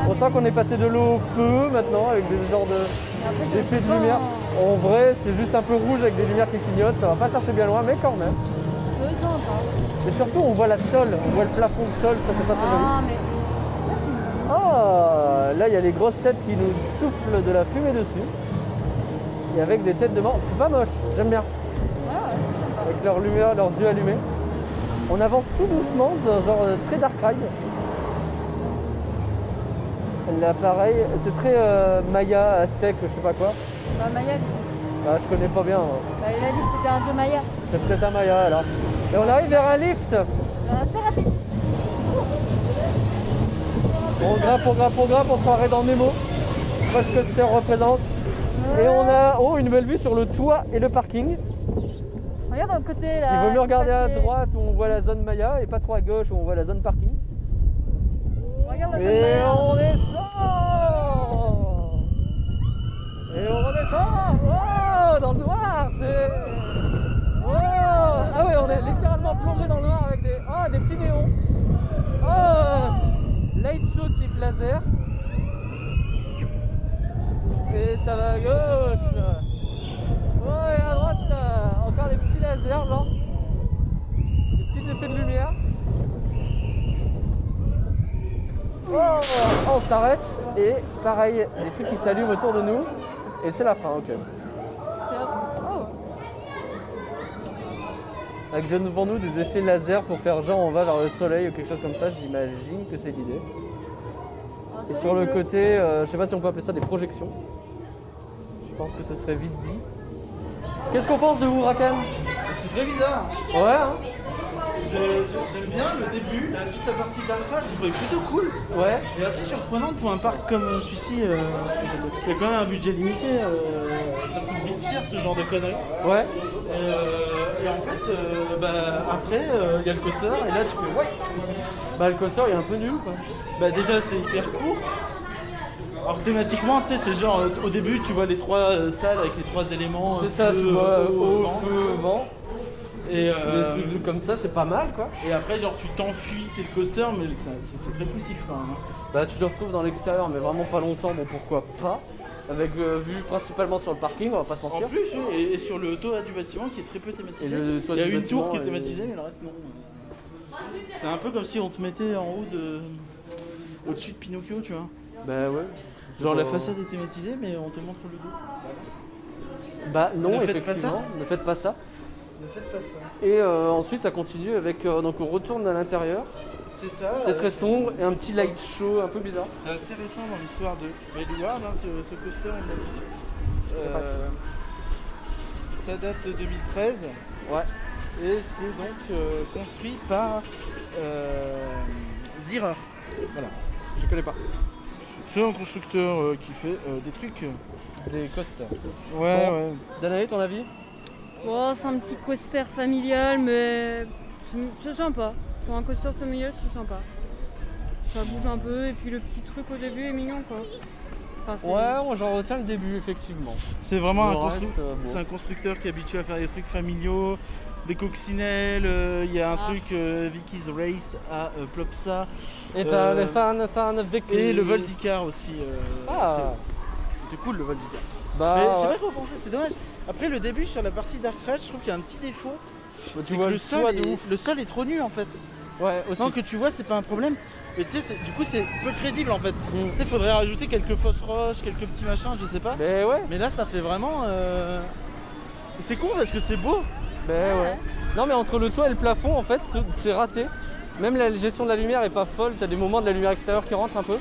On sent qu'on est passé de l'eau au feu maintenant avec des genres de d'effets de lumière. En vrai, c'est juste un peu rouge avec des lumières qui clignotent. Ça va pas chercher bien loin, mais quand même. Hein. Et surtout, on voit la tôle, on voit le plafond de tôle, ça c'est pas très joli. Ah, là il y a les grosses têtes qui nous soufflent de la fumée dessus. Et avec des têtes de mort, c'est pas moche, j'aime bien. Avec leur lumière, leurs yeux allumés. On avance tout doucement, c'est un genre euh, très dark ride. Là pareil, c'est très euh, Maya, Aztèque, je sais pas quoi. Bah, Maya, Ah, je connais pas bien. hein. bah, il a dit que c'était un Maya. C'est peut-être un Maya alors. Et on arrive vers un lift. Euh, rapide. On grimpe, on grimpe, on grimpe, on se croirait dans Nemo. Crush Coaster représente. Et on a oh, une belle vue sur le toit et le parking. Regarde d'un côté là. Il vaut mieux regarder à droite où on voit la zone Maya et pas trop à gauche où on voit la zone parking. Regarde la zone Et Maya. on descend Et on redescend Oh Dans le noir C'est... Oh Ah oui, on est littéralement plongé dans le noir avec des, oh, des petits néons. Oh Light show type laser. Et ça va à gauche. Ouais, à droite, euh, encore des petits lasers, genre. Des petits effets de lumière. Oh, on s'arrête et pareil, des trucs qui s'allument autour de nous. Et c'est la fin, ok. C'est un- Oh, Avec devant nous des effets laser pour faire genre on va vers le soleil ou quelque chose comme ça, j'imagine que c'est l'idée. Et sur le côté, euh, je sais pas si on peut appeler ça des projections. Je pense que ce serait vite dit. Qu'est-ce qu'on pense de Huracan C'est très bizarre. Ouais, hein J'aime bien le début, la, toute la partie d'ancrage, je trouvais plutôt cool. Ouais. Et assez surprenant pour un parc comme celui-ci. euh, il y a quand même un budget limité. euh, ça coûte vite cher ce genre de conneries. Ouais. Et, euh, et en fait, bah, après, il y a le coaster et là tu fais ouais. Bah le coaster il est un peu nul quoi. Bah déjà c'est hyper court. Alors thématiquement, tu sais, c'est genre au début tu vois les trois salles avec les trois éléments. C'est ça, tu vois, eau, feu, vent. Et, Des euh, trucs comme ça, c'est pas mal quoi. et après, genre tu t'enfuis, c'est le coaster, mais c'est très poussif quand même. hein. Bah tu te retrouves dans l'extérieur mais vraiment pas longtemps, bon pourquoi pas. Avec euh, vue principalement sur le parking, on va pas se En mentir. plus, oui, et, et sur le toit du bâtiment qui est très peu thématisé. Le Il y a une tour qui est thématisée, mais le reste non. C'est un peu comme si on te mettait en haut de. au-dessus de Pinocchio, tu vois. Bah ouais. Genre la façade est thématisée, mais on te montre le dos. Bah non, Ne pas effectivement, ne faites pas ça. Ne faites pas ça. Et euh, ensuite ça continue avec, euh, donc on retourne à l'intérieur. C'est ça. C'est euh, très sombre et un petit light show un peu bizarre. C'est assez récent dans l'histoire de Belluard, hein, ce, ce coaster, on a dit. Y a pas Euh, ça date de 2013 Ouais. et c'est donc euh, construit par euh. Voilà. Je connais pas. C'est un constructeur euh, qui fait euh, des trucs. euh, Des coasters. Ouais, ouais. Danae, ton avis? Bon, c'est un petit coaster familial, mais c'est- sympa. Pour un coaster familial, c'est sympa. Ça bouge un peu, et puis le petit truc au début est mignon, quoi. Enfin, Ouais, j'en retiens le début, effectivement. C'est vraiment un, constru- euh, un constructeur qui est habitué à faire des trucs familiaux, des coccinelles. euh, Il y a un Ah. truc euh, Vicky's Race à euh, Plopsa Et t'as le avec et le Voldicar aussi. euh, Ah, c'est- C'était cool le Voldicar. Bah. Mais je sais pas quoi penser, c'est dommage. Après le début sur la partie Dark Ride, je trouve qu'il y a un petit défaut. Bah, tu C'est vois que le le sol, de est, ouf. le sol est trop nu en fait. Ouais, aussi. Non, que tu vois, c'est pas un problème. Et tu sais, c'est- du coup, c'est peu crédible en fait. Mm. Tu sais, faudrait rajouter quelques fausses roches, quelques petits machins, je sais pas. Mais ouais, Mais là, ça fait vraiment. euh, C'est con parce que c'est beau. mais ouais. Non, mais entre le toit et le plafond, en fait, c'est raté. Même la gestion de la lumière est pas folle. T'as des moments de la lumière extérieure qui rentrent un peu.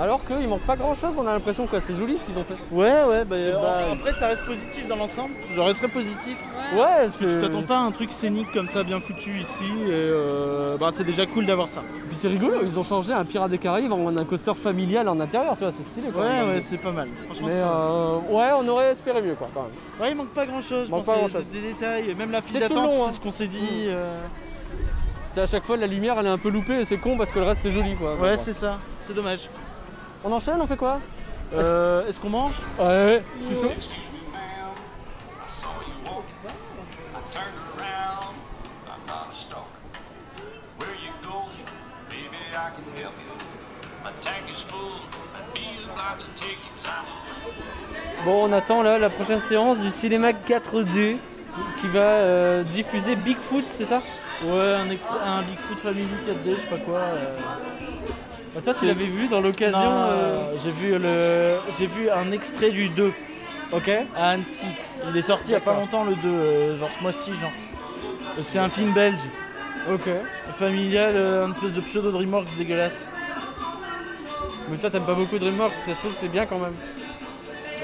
Alors qu'il manque pas grand chose, on a l'impression que c'est joli ce qu'ils ont fait. Ouais, ouais, bah, C'est pas- après, ça reste positif dans l'ensemble. Je resterai positif. Ouais. Ouais, Tu c'est. t'attends pas à un truc scénique comme ça, bien foutu ici. Et euh, bah, c'est déjà cool d'avoir ça. Puis c'est rigolo, ils ont changé un Pirate des Caraïbes en un coaster familial en intérieur, tu vois, c'est stylé quoi. Ouais, ouais, c'est pas mal. Franchement, Mais c'est pas mal. euh, ouais, on aurait espéré mieux quoi quand même. Ouais, il manque pas grand chose. manque pas grand-chose. Des, des détails, même la file C'est tout d'attente, long, hein. c'est ce qu'on s'est dit. Mm. euh, C'est à chaque fois la lumière elle est un peu loupée et c'est con parce que le reste c'est joli quoi. Ouais, c'est ça. C'est dommage. On enchaîne, on fait quoi Euh, Est-ce qu'on mange? Ouais, je suis chaud. Excuse me, ma'am. I saw you walking. I turned around. I'm not a stalker. Where you going? Maybe I can help you. My tank is full. I'd be obliged to take you 'cause I'm a Bon, on attend là la prochaine séance du cinéma 4D qui va euh, diffuser Bigfoot, c'est ça? Ouais, un, extra... un Bigfoot Family 4D, je sais pas quoi. euh. Bah, Toi, tu l'avais vu dans l'occasion. Non, euh, J'ai vu, le... vu un extrait du 2 Ok. à Annecy. Il est sorti il y a pas longtemps le 2, euh, genre ce mois-ci, genre. C'est un film belge, Ok. familial, euh, un espèce de pseudo DreamWorks dégueulasse. Mais toi, t'aimes pas beaucoup DreamWorks, ça se trouve, c'est bien quand même.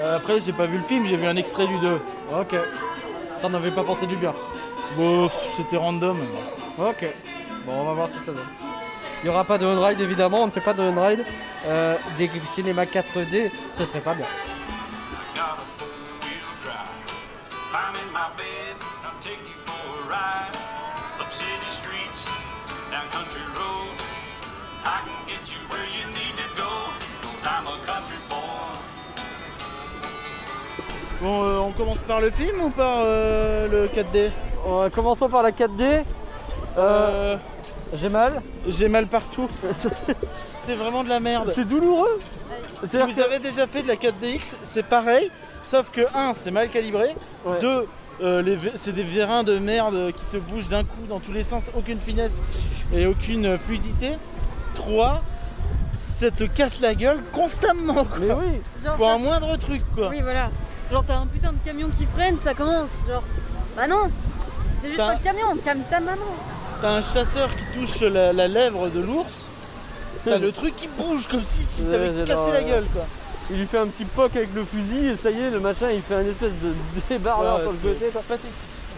Euh, après, j'ai pas vu le film, j'ai vu un extrait du 2. Ok. T'en avais pas pensé du bien. Bon, c'était random. Ok. Bon, on va voir ce que ça donne. Il n'y aura pas de on-ride évidemment, on ne fait pas de on-ride. Euh, des cinémas 4D, ce serait pas bien. Bon, euh, on commence par le film ou par euh, le 4D Euh, commençons par la 4D. Euh, Euh, J'ai mal. J'ai mal partout. c'est vraiment de la merde. C'est douloureux. Si vous avez déjà fait de la 4DX, c'est pareil, sauf que 1, c'est mal calibré, Ouais. 2, c'est des vérins de merde qui te bougent d'un coup dans tous les sens, aucune finesse et aucune fluidité. 3, ça te casse la gueule constamment quoi. Mais oui. Genre, Pour ça- un moindre truc quoi. Oui, voilà. Genre, t'as un putain de camion qui freine, ça commence. Genre, bah non, c'est juste le camion, calme ta maman. T'as un chasseur qui touche la, la lèvre de l'ours, t'as le truc qui bouge comme si tu Ouais, t'avais cassé la gueule quoi. Il lui fait un petit poc avec le fusil et ça y est, le machin il fait un espèce de débardeur Ouais, sur le côté. quoi. Pathétique.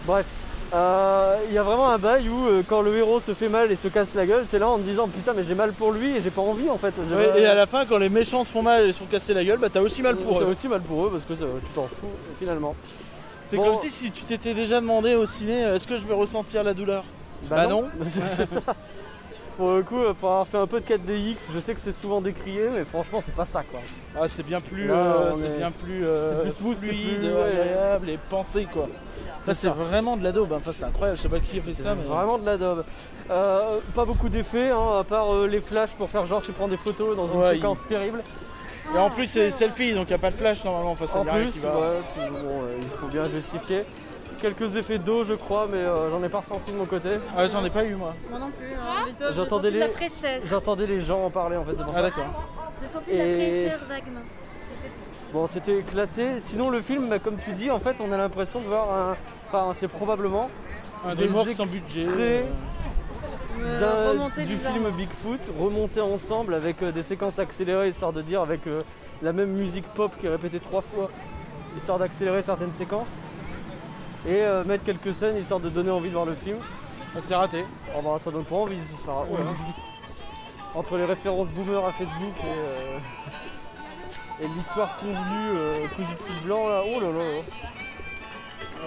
Bref, Euh, il y a vraiment un bail où euh, quand le héros se fait mal et se casse la gueule, t'es là en te disant putain mais j'ai mal pour lui et j'ai pas envie en fait. Ouais, et à la fin, quand les méchants se font mal et se font casser la gueule, bah t'as aussi mal pour T'as eux. aussi mal pour eux parce que ça- tu t'en fous finalement. C'est Bon. comme si, si tu t'étais déjà demandé au ciné euh, est-ce que je vais ressentir la douleur? Bah non. Ça. Pour le coup, euh, pour avoir fait un peu de 4DX, je sais que c'est souvent décrié, mais franchement, c'est pas ça quoi. Ah c'est bien plus euh, c'est est- bien plus euh, c'est plus smooth, c'est fluide, plus- ouais. agréable et pensé quoi. Ça C'est vraiment de la daube, hein. enfin c'est incroyable, je sais pas qui a fait ça mais Vraiment de la daube. Euh, pas beaucoup d'effets, hein, à part euh, les flashs pour faire genre tu prends des photos dans une Ouais, séquence terrible. Et en plus c'est selfie donc y a pas de flash normalement, enfin En rien plus, qui va. ouais, puis bon, euh, il faut bien justifier. Quelques effets d'eau, je crois, mais euh, j'en ai pas ressenti de mon côté. Ah j'en ai pas eu moi. Moi non plus. hein. J'entendais les-. J'entendais les gens en parler en fait, c'est pour Ah ça. d'accord. J'ai senti de la fraîcheur vaguement. Bon, c'était éclaté. Sinon, le film, bah, comme tu dis, en fait, on a l'impression de voir un. Enfin, c'est probablement Un Des sans budget. euh, Euh, du film Bigfoot remonté ensemble avec euh, des séquences accélérées, histoire de dire avec euh, la même musique pop qui est répétée trois fois, histoire d'accélérer certaines séquences. Et euh, mettre quelques scènes histoire de donner envie de voir le film. ah, c'est raté. On va ça donne pas envie, ce oh là là. Entre les références boomer à Facebook et, euh, et l'histoire convenue, euh, cousue de fil blanc là, oh là là.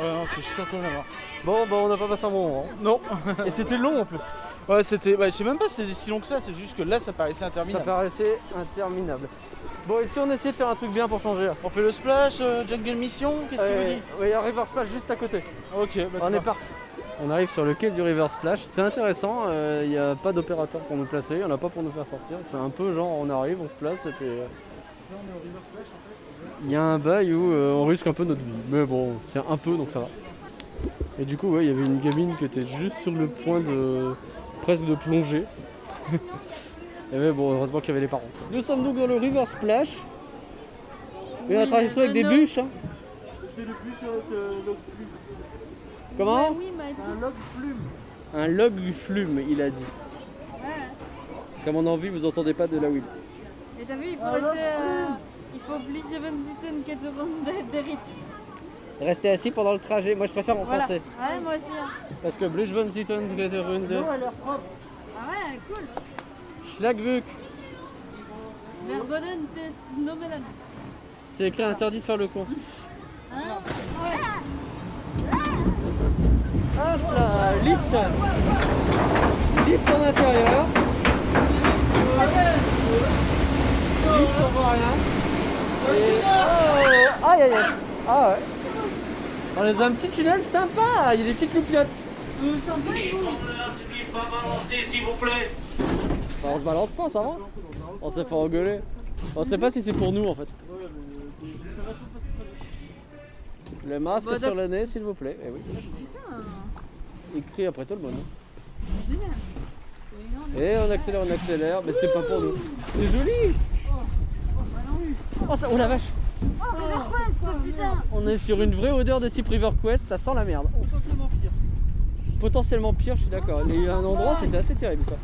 Ouais, non, c'est chiant comme la mort. Bon, bah on n'a pas passé un bon moment. Non. Et c'était long en plus. Ouais, c'était. Bah, je sais même pas si c'était si long que ça, c'est juste que là, ça paraissait Ça interminable. paraissait interminable. Bon, et si on essayait de faire un truc bien pour changer là On fait le splash, euh, Jungle Mission, qu'est-ce que Euh, vous dites Oui, il y a un river splash juste à côté. Ok, bah, on est parti. On arrive sur le quai du river splash. C'est intéressant. euh, Il n'y a pas d'opérateur pour nous placer. Il n'y en a pas pour nous faire sortir. C'est un peu genre on arrive, on se place et puis. euh, Il y a un bail où euh, on risque un peu notre vie. Mais bon, c'est un peu donc ça va. Et du coup, ouais, il y avait une gamine qui était juste sur le point de. presque de plonger. Et mais bon, heureusement qu'il y avait les parents. Nous sommes donc dans le river splash. Une attraction avec des bûches. hein. C'est le plus log plume. Comment? Oui. Un log plume. Un log flume, il a dit. Parce qu'à mon envie, vous entendez pas de la Will. Et t'as vu, il faut Alors, rester. euh, il faut obliger Ronde d'Erit. Restez assis pendant le trajet. Moi, je préfère en Voilà. français. Ouais, moi aussi. hein. Parce que Blue von Sitten Non, elle a l'air propre. Ah ouais, cool. Schlagvuk. Verboden des Nomelan. C'est écrit interdit de faire le con. Hein Hop là, lift. Lift en intérieur. Lift, on voit rien. Et... Oh, aïe aïe aïe. Ah ouais. On est dans un petit tunnel sympa. Il y a des petites loupiottes. Bah, on se balance pas, ça va? On s'est fait engueuler. On sait pas si c'est pour nous en fait. Le masque sur le nez, s'il vous plaît. Eh oui. Il crie après tout le monde. hein. génial. Et on accélère, on accélère, mais c'était pas pour nous. C'est joli Oh, ça, oh la vache putain. On est sur une vraie odeur de type River Quest, ça sent la merde. Pire. Potentiellement pire, je suis d'accord. Il y a eu un endroit, c'était assez terrible quoi.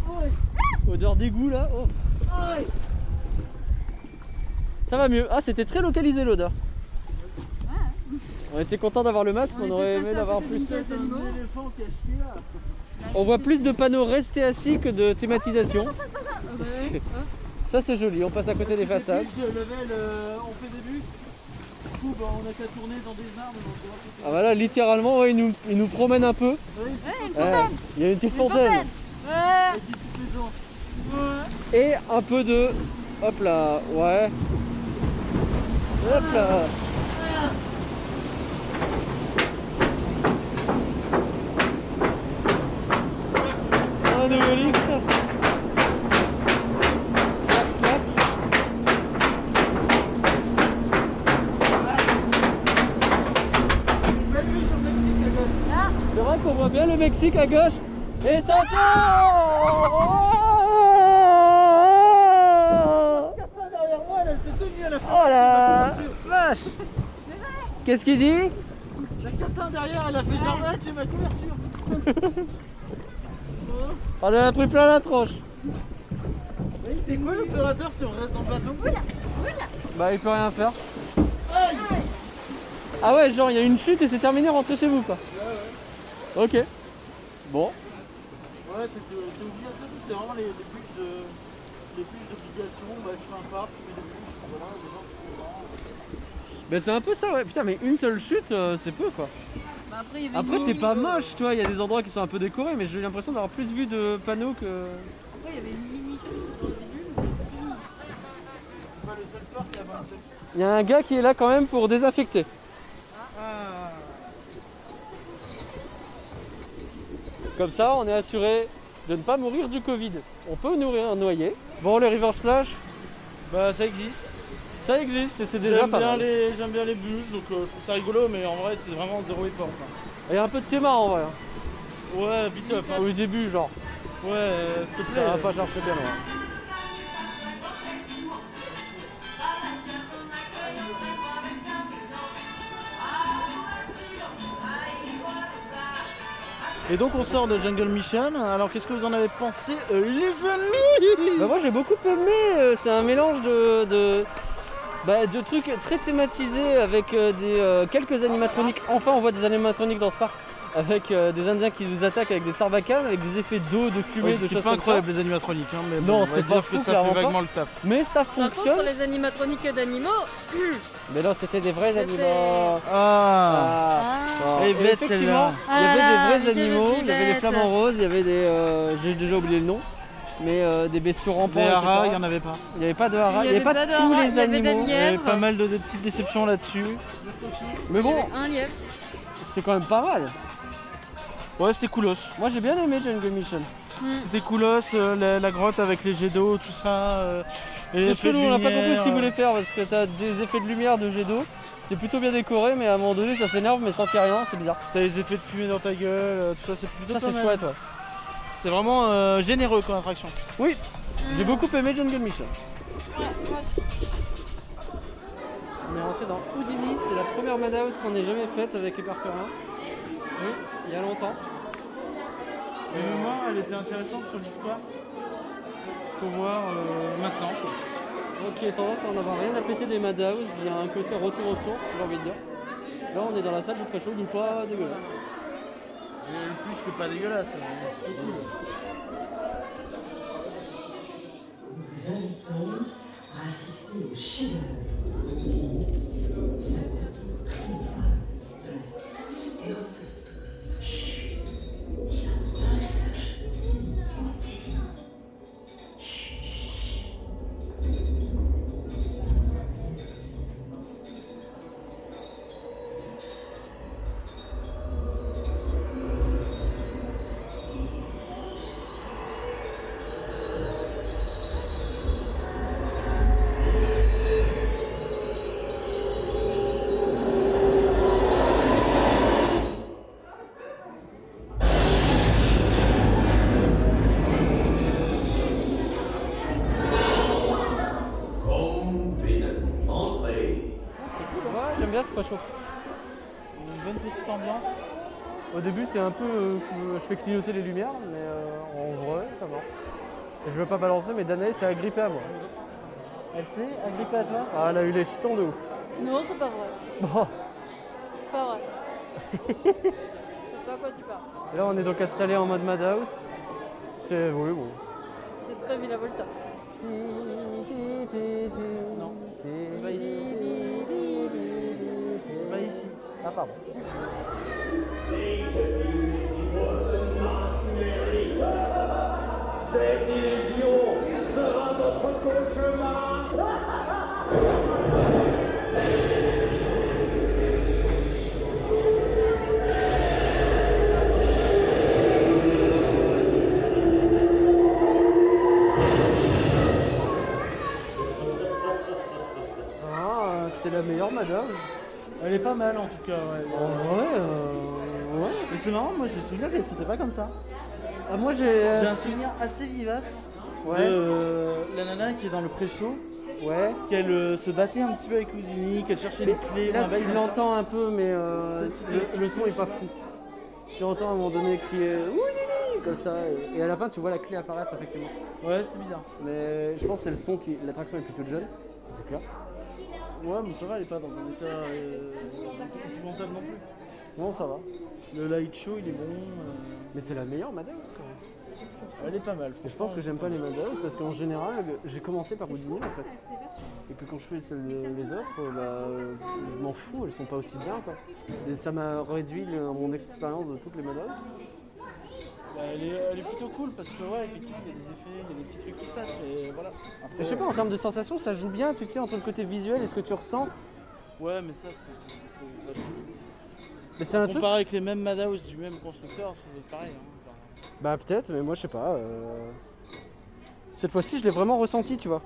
Odeur d'égout là. Oh. Ça va mieux. Ah, c'était très localisé l'odeur. On était content d'avoir le masque, on aurait aimé l'avoir plus. On voit plus de panneaux restés assis que de thématisation. Ça c'est joli, on passe à côté des façades. On fait des buts. Du coup, bah, on a qu'à tourner dans des arbres. Donc, on va faire- Ah voilà, littéralement, ouais, il, nous, il nous promène un peu. Oui, Ouais, il y a une petite fontaine. Ouais. Et un peu de... Hop là, ouais. Hop là. Un nouveau lift. Clac, clac. Belle vue sur le Mexique, la gauche. C'est vrai qu'on voit bien le Mexique à gauche. Et ça tourne Quelqu'un derrière moi, là, elle s'est tenue à la fin. Oh la vache Qu'est-ce qu'il dit? La catin derrière, elle a fait genre, ah, tu es ma couverture. On en a pris plein la tronche. C'est quoi l'opérateur si on reste dans le bateau? Bah il peut rien faire. Ah ouais genre il y a une chute et c'est terminé rentrez chez vous quoi. Ok. Bon. Ouais, c'est c'est obligatoire, c'est vraiment les, les bûches de. Les bûches d'obligation, bah tu fais un parc, tu mets des bûches, voilà, des gens qui font vraiment. Bah c'est un peu ça ouais. Putain mais une seule chute euh, c'est peu quoi. Bah, après, c'est pas moche tu vois, il y a des endroits qui sont un peu décorés mais j'ai l'impression d'avoir plus vu de panneaux que... Après, il y avait une mini chute dans le bidule. C'est pas le seul parc à avoir une seule chute. Il y a un gars qui est là quand même pour désinfecter. Ah Comme ça on est assuré de ne pas mourir du Covid. On peut nourrir un noyer. Bon le River Splash, Bah ça existe. ça existe et c'est déjà pas bien, mal. les, j'aime bien les bûches, donc euh, je trouve ça rigolo, mais en vrai c'est vraiment zéro effort. Il y a un peu de théma en vrai. hein. Ouais, vite up. hein. Au début genre. Ouais, euh, s'il te plaît. Ça va pas chercher bien loin. Et donc on sort de Jungle Mission. Alors qu'est-ce que vous en avez pensé, euh, les amis? Bah moi j'ai beaucoup aimé, euh, c'est un mélange de, de, bah, de trucs très thématisés avec euh, des, euh, quelques animatroniques. Enfin on voit des animatroniques dans ce parc. avec euh, des Indiens qui nous attaquent avec des sarbacanes, avec des effets d'eau, de fumée, Ouais, de choses pas comme incroyable les animatroniques, hein, mais Non, bon, on c'était va pas dire fou, que ça fait pas. vaguement le taf. ça. Mais ça Par contre, fonctionne. pour les animatroniques d'animaux, Mais non, c'était des vrais animaux. Ah, Ah. ah, Et bête, effectivement, celle-là. il y avait Ah, des vrais que je animaux, il y avait des flamants roses, il y avait des. euh, J'ai déjà oublié le nom, mais euh, des bestiaux rampants. etc. haras, il y en avait pas. Il n'y avait pas de haras, Il n'y avait pas, avait pas de tous les il y avait des animaux. Il y avait pas mal de, de petites déceptions là-dessus. Mais bon, un lièvre. c'est quand même pas mal. Ouais, c'était coolos. Moi j'ai bien aimé Jungle Mission. C'était coolos, euh, la, la grotte avec les jets d'eau, tout ça. euh, C'est chelou, on n'a pas compris ce qu'ils voulaient faire parce que t'as des effets de lumière, de jet d'eau. C'est plutôt bien décoré, mais à un moment donné ça s'énerve, mais sans qu'il y ait rien, c'est bizarre. T'as les effets de fumée dans ta gueule, euh, tout ça, c'est plutôt Ça c'est chouette, ouais. C'est vraiment euh, généreux comme attraction. Oui, j'ai beaucoup aimé Jungle Mission. On est rentré dans Houdini, c'est la première Madhouse qu'on ait jamais faite avec les parkers 1. Oui, il y a longtemps. Mais moi, elle était intéressante sur l'histoire. Faut voir euh, maintenant. quoi. A tendance à en avoir rien à péter des Madhouse, il y a un côté retour aux sources, j'ai envie de dire. Là on est dans la salle du pré-show, donc pas dégueulasse. Et plus que pas dégueulasse. c'est cool. Nous invitons à assister au chef-d'œuvre. C'est un peu, euh, que je fais clignoter les lumières, mais euh, en vrai ça va. Je veux pas balancer, mais Danae s'est agrippée à moi. Elle s'est agrippée à toi Ah, elle a eu les jetons de ouf. Non, c'est pas vrai. Bon, C'est pas vrai. c'est pas à quoi tu parles. là on est donc installé en mode Madhouse. C'est, oui bon. C'est très Villa Volta. Non, c'est pas ici. C'est pas ici. Ah pardon. Ah, c'est la meilleure Madhouse. Elle est pas mal en tout cas, ouais. En vrai, euh, ouais. Mais c'est marrant, moi j'ai souvenir que c'était pas comme ça. Ah, moi j'ai. euh, J'ai un souvenir assez vivace Ouais. de euh, la nana qui est dans le pré-show, Ouais. qu'elle euh, se battait un petit peu avec Houdini, qu'elle cherchait les clés. Là tu l'entends un peu, mais euh, le, le son est pas fou. Tu entends à un moment donné crier Houdini comme ça, et, à la fin tu vois la clé apparaître effectivement. Ouais, c'était bizarre. Mais je pense que c'est le son qui. L'attraction est plutôt jeune, ça c'est clair. Ouais, mais ça va, elle est pas dans un état euh, épouvantable non plus. Non, ça va. Le light show, il est bon. euh, Mais c'est la meilleure même. Elle est pas mal. Je pense que j'aime pas les Madhouse parce qu'en général, j'ai commencé par Houdini en fait. Et que quand je fais les autres, bah, euh, je m'en fous, elles sont pas aussi bien quoi. Et ça m'a réduit mon expérience de toutes les Madhouse. Bah, elle, est, elle est plutôt cool parce que, ouais, effectivement, il y a des effets, il y a des petits trucs qui se passent. Et voilà. Après, Mais je sais pas, en termes de sensations, ça joue bien, tu sais, entre le côté visuel et ce que tu ressens. Ouais, mais ça, c'est- c'est. c'est- Mais c'est un truc. Comparé avec les mêmes Madhouse du même constructeur, être pareil. hein. Bah peut-être, mais moi je sais pas. euh, Cette fois-ci, je l'ai vraiment ressenti, tu vois.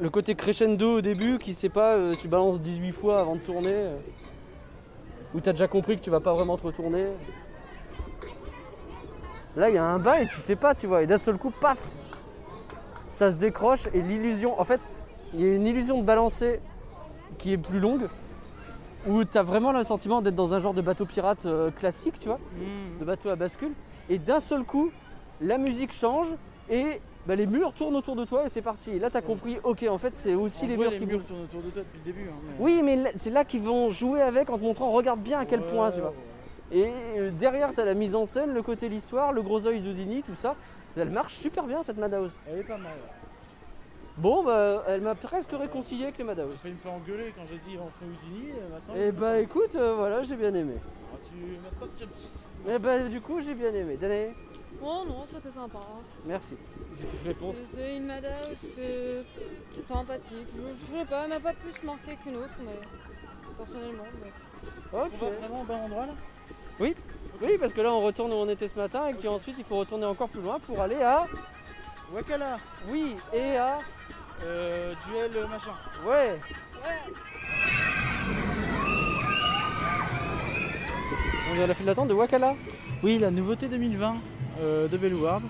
Le côté crescendo au début, qui sait pas, euh, tu balances 18 fois avant de tourner. euh, Ou t'as déjà compris que tu vas pas vraiment te retourner. Là, il y a un et tu sais pas, tu vois. Et d'un seul coup, paf Ça se décroche et l'illusion. En fait, il y a une illusion de balancer qui est plus longue. Où t'as vraiment le sentiment d'être dans un genre de bateau pirate euh, classique, tu vois de bateau à bascule. Et d'un seul coup, la musique change et bah, les murs tournent autour de toi et c'est parti. Et là, tu as compris, ok, en fait, c'est aussi en les vrai, murs les qui murs tournent autour de toi depuis le début. hein, mais- Oui, mais c'est là qu'ils vont jouer avec en te montrant, regarde bien à quel Ouais, point, tu vois. Et euh, derrière, tu as la mise en scène, le côté l'histoire, le gros œil d'Houdini, tout ça. Elle marche super bien cette Madhouse. Elle est pas mal. Bon, bah, elle m'a presque réconcilié avec les Madhouse. J'ai failli me faire engueuler quand j'ai dit on fait Houdini. et Maintenant, Et bah écoute, euh, voilà, j'ai bien aimé. Ah, tu... maintenant tu Et bah du coup, j'ai bien aimé. Danae, Oh non, c'était sympa. hein. merci. Réponse. C'était une Madhouse euh, sympathique. Je, je sais pas, elle m'a pas plus marqué qu'une autre, mais personnellement. mais- Ok. On va vraiment au bon endroit là? Oui, parce que là, on retourne où on était ce matin et qu'ensuite, il faut retourner encore plus loin pour aller à. Wakala, Oui, et à. Euh, duel euh, machin. Ouais. On est à la file d'attente de Wakala. Oui, la nouveauté 2020 euh, de Bellward.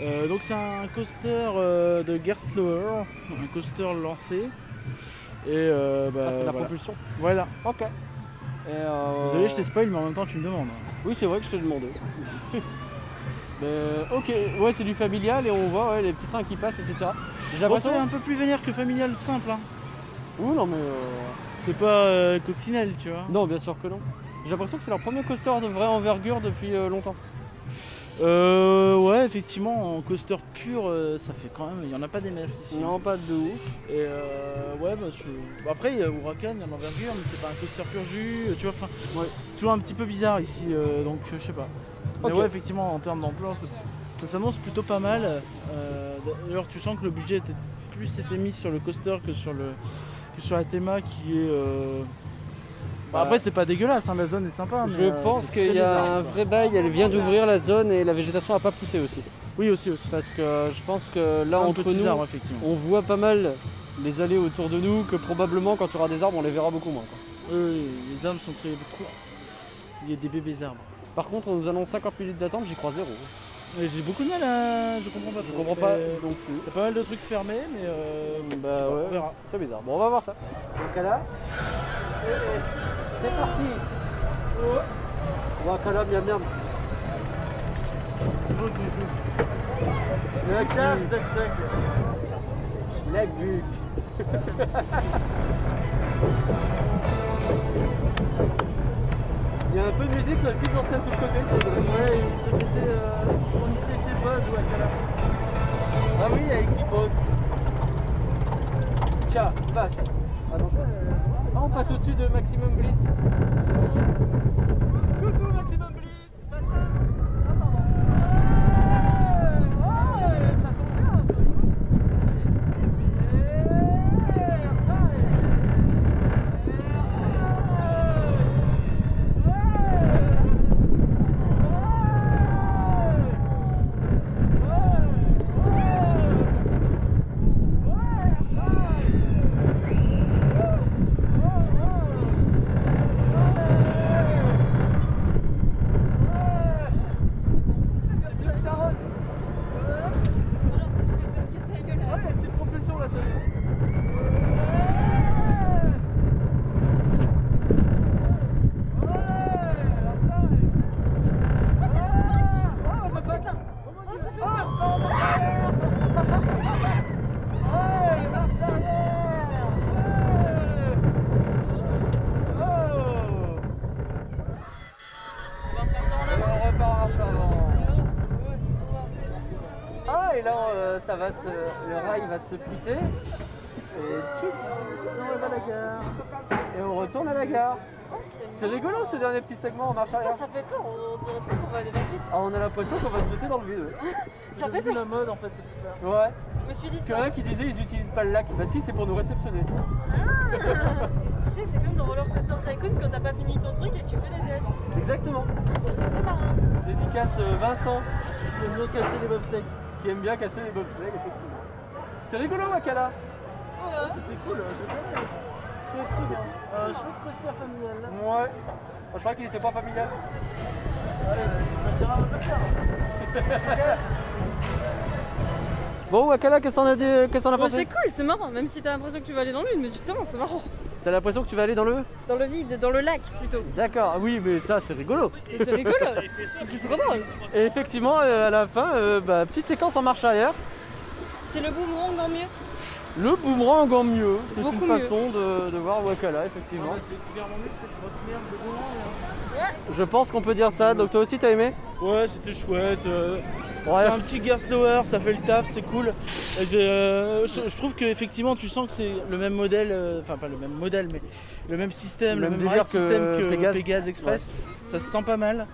Euh, donc c'est un coaster euh, de Gerstlauer, un coaster lancé. Et euh, bah, Ah, c'est la voilà. propulsion. Voilà. Ok. Et, euh, Désolé, je t'ai spoil, mais en même temps tu me demandes. Oui, c'est vrai que je t'ai demandé. Mais, ok, ouais, c'est du familial et on voit ouais, les petits trains qui passent, etc. J'ai l'impression. un peu plus vénère que familial simple. Hein. Ouh, non, mais. euh, C'est pas euh, coccinelle, tu vois. Non, bien sûr que non. J'ai l'impression que c'est leur premier coaster de vraie envergure depuis euh, longtemps. Euh, ouais, effectivement, en coaster pur, euh, ça fait quand même. Il y en a pas des messes ici. Non, pas de ouf. Et euh, ouais, bah, je- bah, après, il y a Huracan, il y a l'envergure, mais c'est pas un coaster pur jus, tu vois. enfin, Ouais. C'est toujours un petit peu bizarre ici, euh, donc euh, je sais pas. Mais ouais, effectivement, en termes d'emploi, ça, s'annonce plutôt pas mal. Euh, D'ailleurs, tu sens que le budget était plus été mis sur le coaster que sur le que sur la théma qui est. euh, bah, Bah, après, c'est pas dégueulasse, hein, la zone est sympa. mais, Je euh, pense qu'il y a bizarre, un quoi. vrai bail, elle vient d'ouvrir la zone et la végétation a pas poussé aussi. Oui, aussi, aussi. Parce que je pense que là, entre nous, arbres, on voit pas mal les allées autour de nous que probablement quand il y aura des arbres, on les verra beaucoup moins. quoi. Oui, les arbres sont très courts. Il y a des bébés arbres. Par contre, on nous annonce 50 minutes d'attente, j'y crois zéro. J'ai beaucoup de mal à. Je comprends pas. Je trop. comprends pas non plus. Il y a pas mal de trucs fermés, mais euh, Bah on ouais, verra. très bizarre. Bon, on va voir ça. Donc là, c'est parti. Wakala, miam miam. Le cap, tac tac. Schleckbuck. Il y a un peu de musique sur les petites enceintes sur le côté. Ouais, côté euh, fournissait chez Buzz ou Wakala. Ah oui, avec qui pose. Tiens, passe. Ah non. Ah, on passe au-dessus de Maximum Blitz. Coucou Maximum Blitz Pas ça Ah, pardon. Ouais, ouais, ça tombe bien, ça. Ouais, une petite propulsion là, ça y est. On repart en marche avant. Ah, et là, euh, ça va se, le rail va se plitter. Et tchouc, on va à la gare. Et on retourne à la gare. C'est rigolo ce dernier petit segment en marche arrière. Ça fait peur, on dirait qu'on va aller dans le vide. Ah, on a l'impression qu'on va se jeter dans le vide. Ça fait peur. la mode en fait, ce truc-là. Ouais. Je me suis dit ça. qui disaient ils utilisent pas le lac. Bah si, c'est pour nous réceptionner. Tu sais, c'est comme dans Roller Coaster Tycoon quand t'as pas fini ton truc et que tu fais des tests. Exactement. C'est marrant. Dédicace euh, Vincent qui bien casser les bobsleighs. Qui aime bien casser les bobsleighs, effectivement. C'était rigolo, Wakala. Ouais. C'était cool, euh, bien aimé. Très très bien. Euh, chouette coaster familial là. Ouais. Je crois qu'il était pas familial. Bon, Wakala, qu'est-ce que t'en as, dit- qu'est-ce que t'en as pensé c'est cool, c'est marrant, même si t'as l'impression que tu vas aller dans vide, mais justement, c'est marrant. T'as l'impression que tu vas aller dans le. Dans le vide, dans le lac plutôt. D'accord, oui, mais ça, c'est rigolo. Et c'est rigolo. c'est trop drôle. Et effectivement, euh, à la fin, euh, bah, petite séquence en marche arrière. C'est le boomerang en mieux. Le boomerang en mieux. C'est une mieux. façon de, de voir Wakala, effectivement. C'est clairement mieux que cette grosse merde de Roland. Je pense qu'on peut dire ça. Donc toi aussi t'as aimé Ouais, c'était chouette. euh, Ouais, c'est un petit gear slower, ça fait le taf, c'est cool. Et euh, je, je trouve qu'effectivement, tu sens que c'est le même modèle, euh, enfin pas le même modèle, mais le même système, Le le, même ride système que que Pégase. Pégase, Express. Ça se sent pas mal.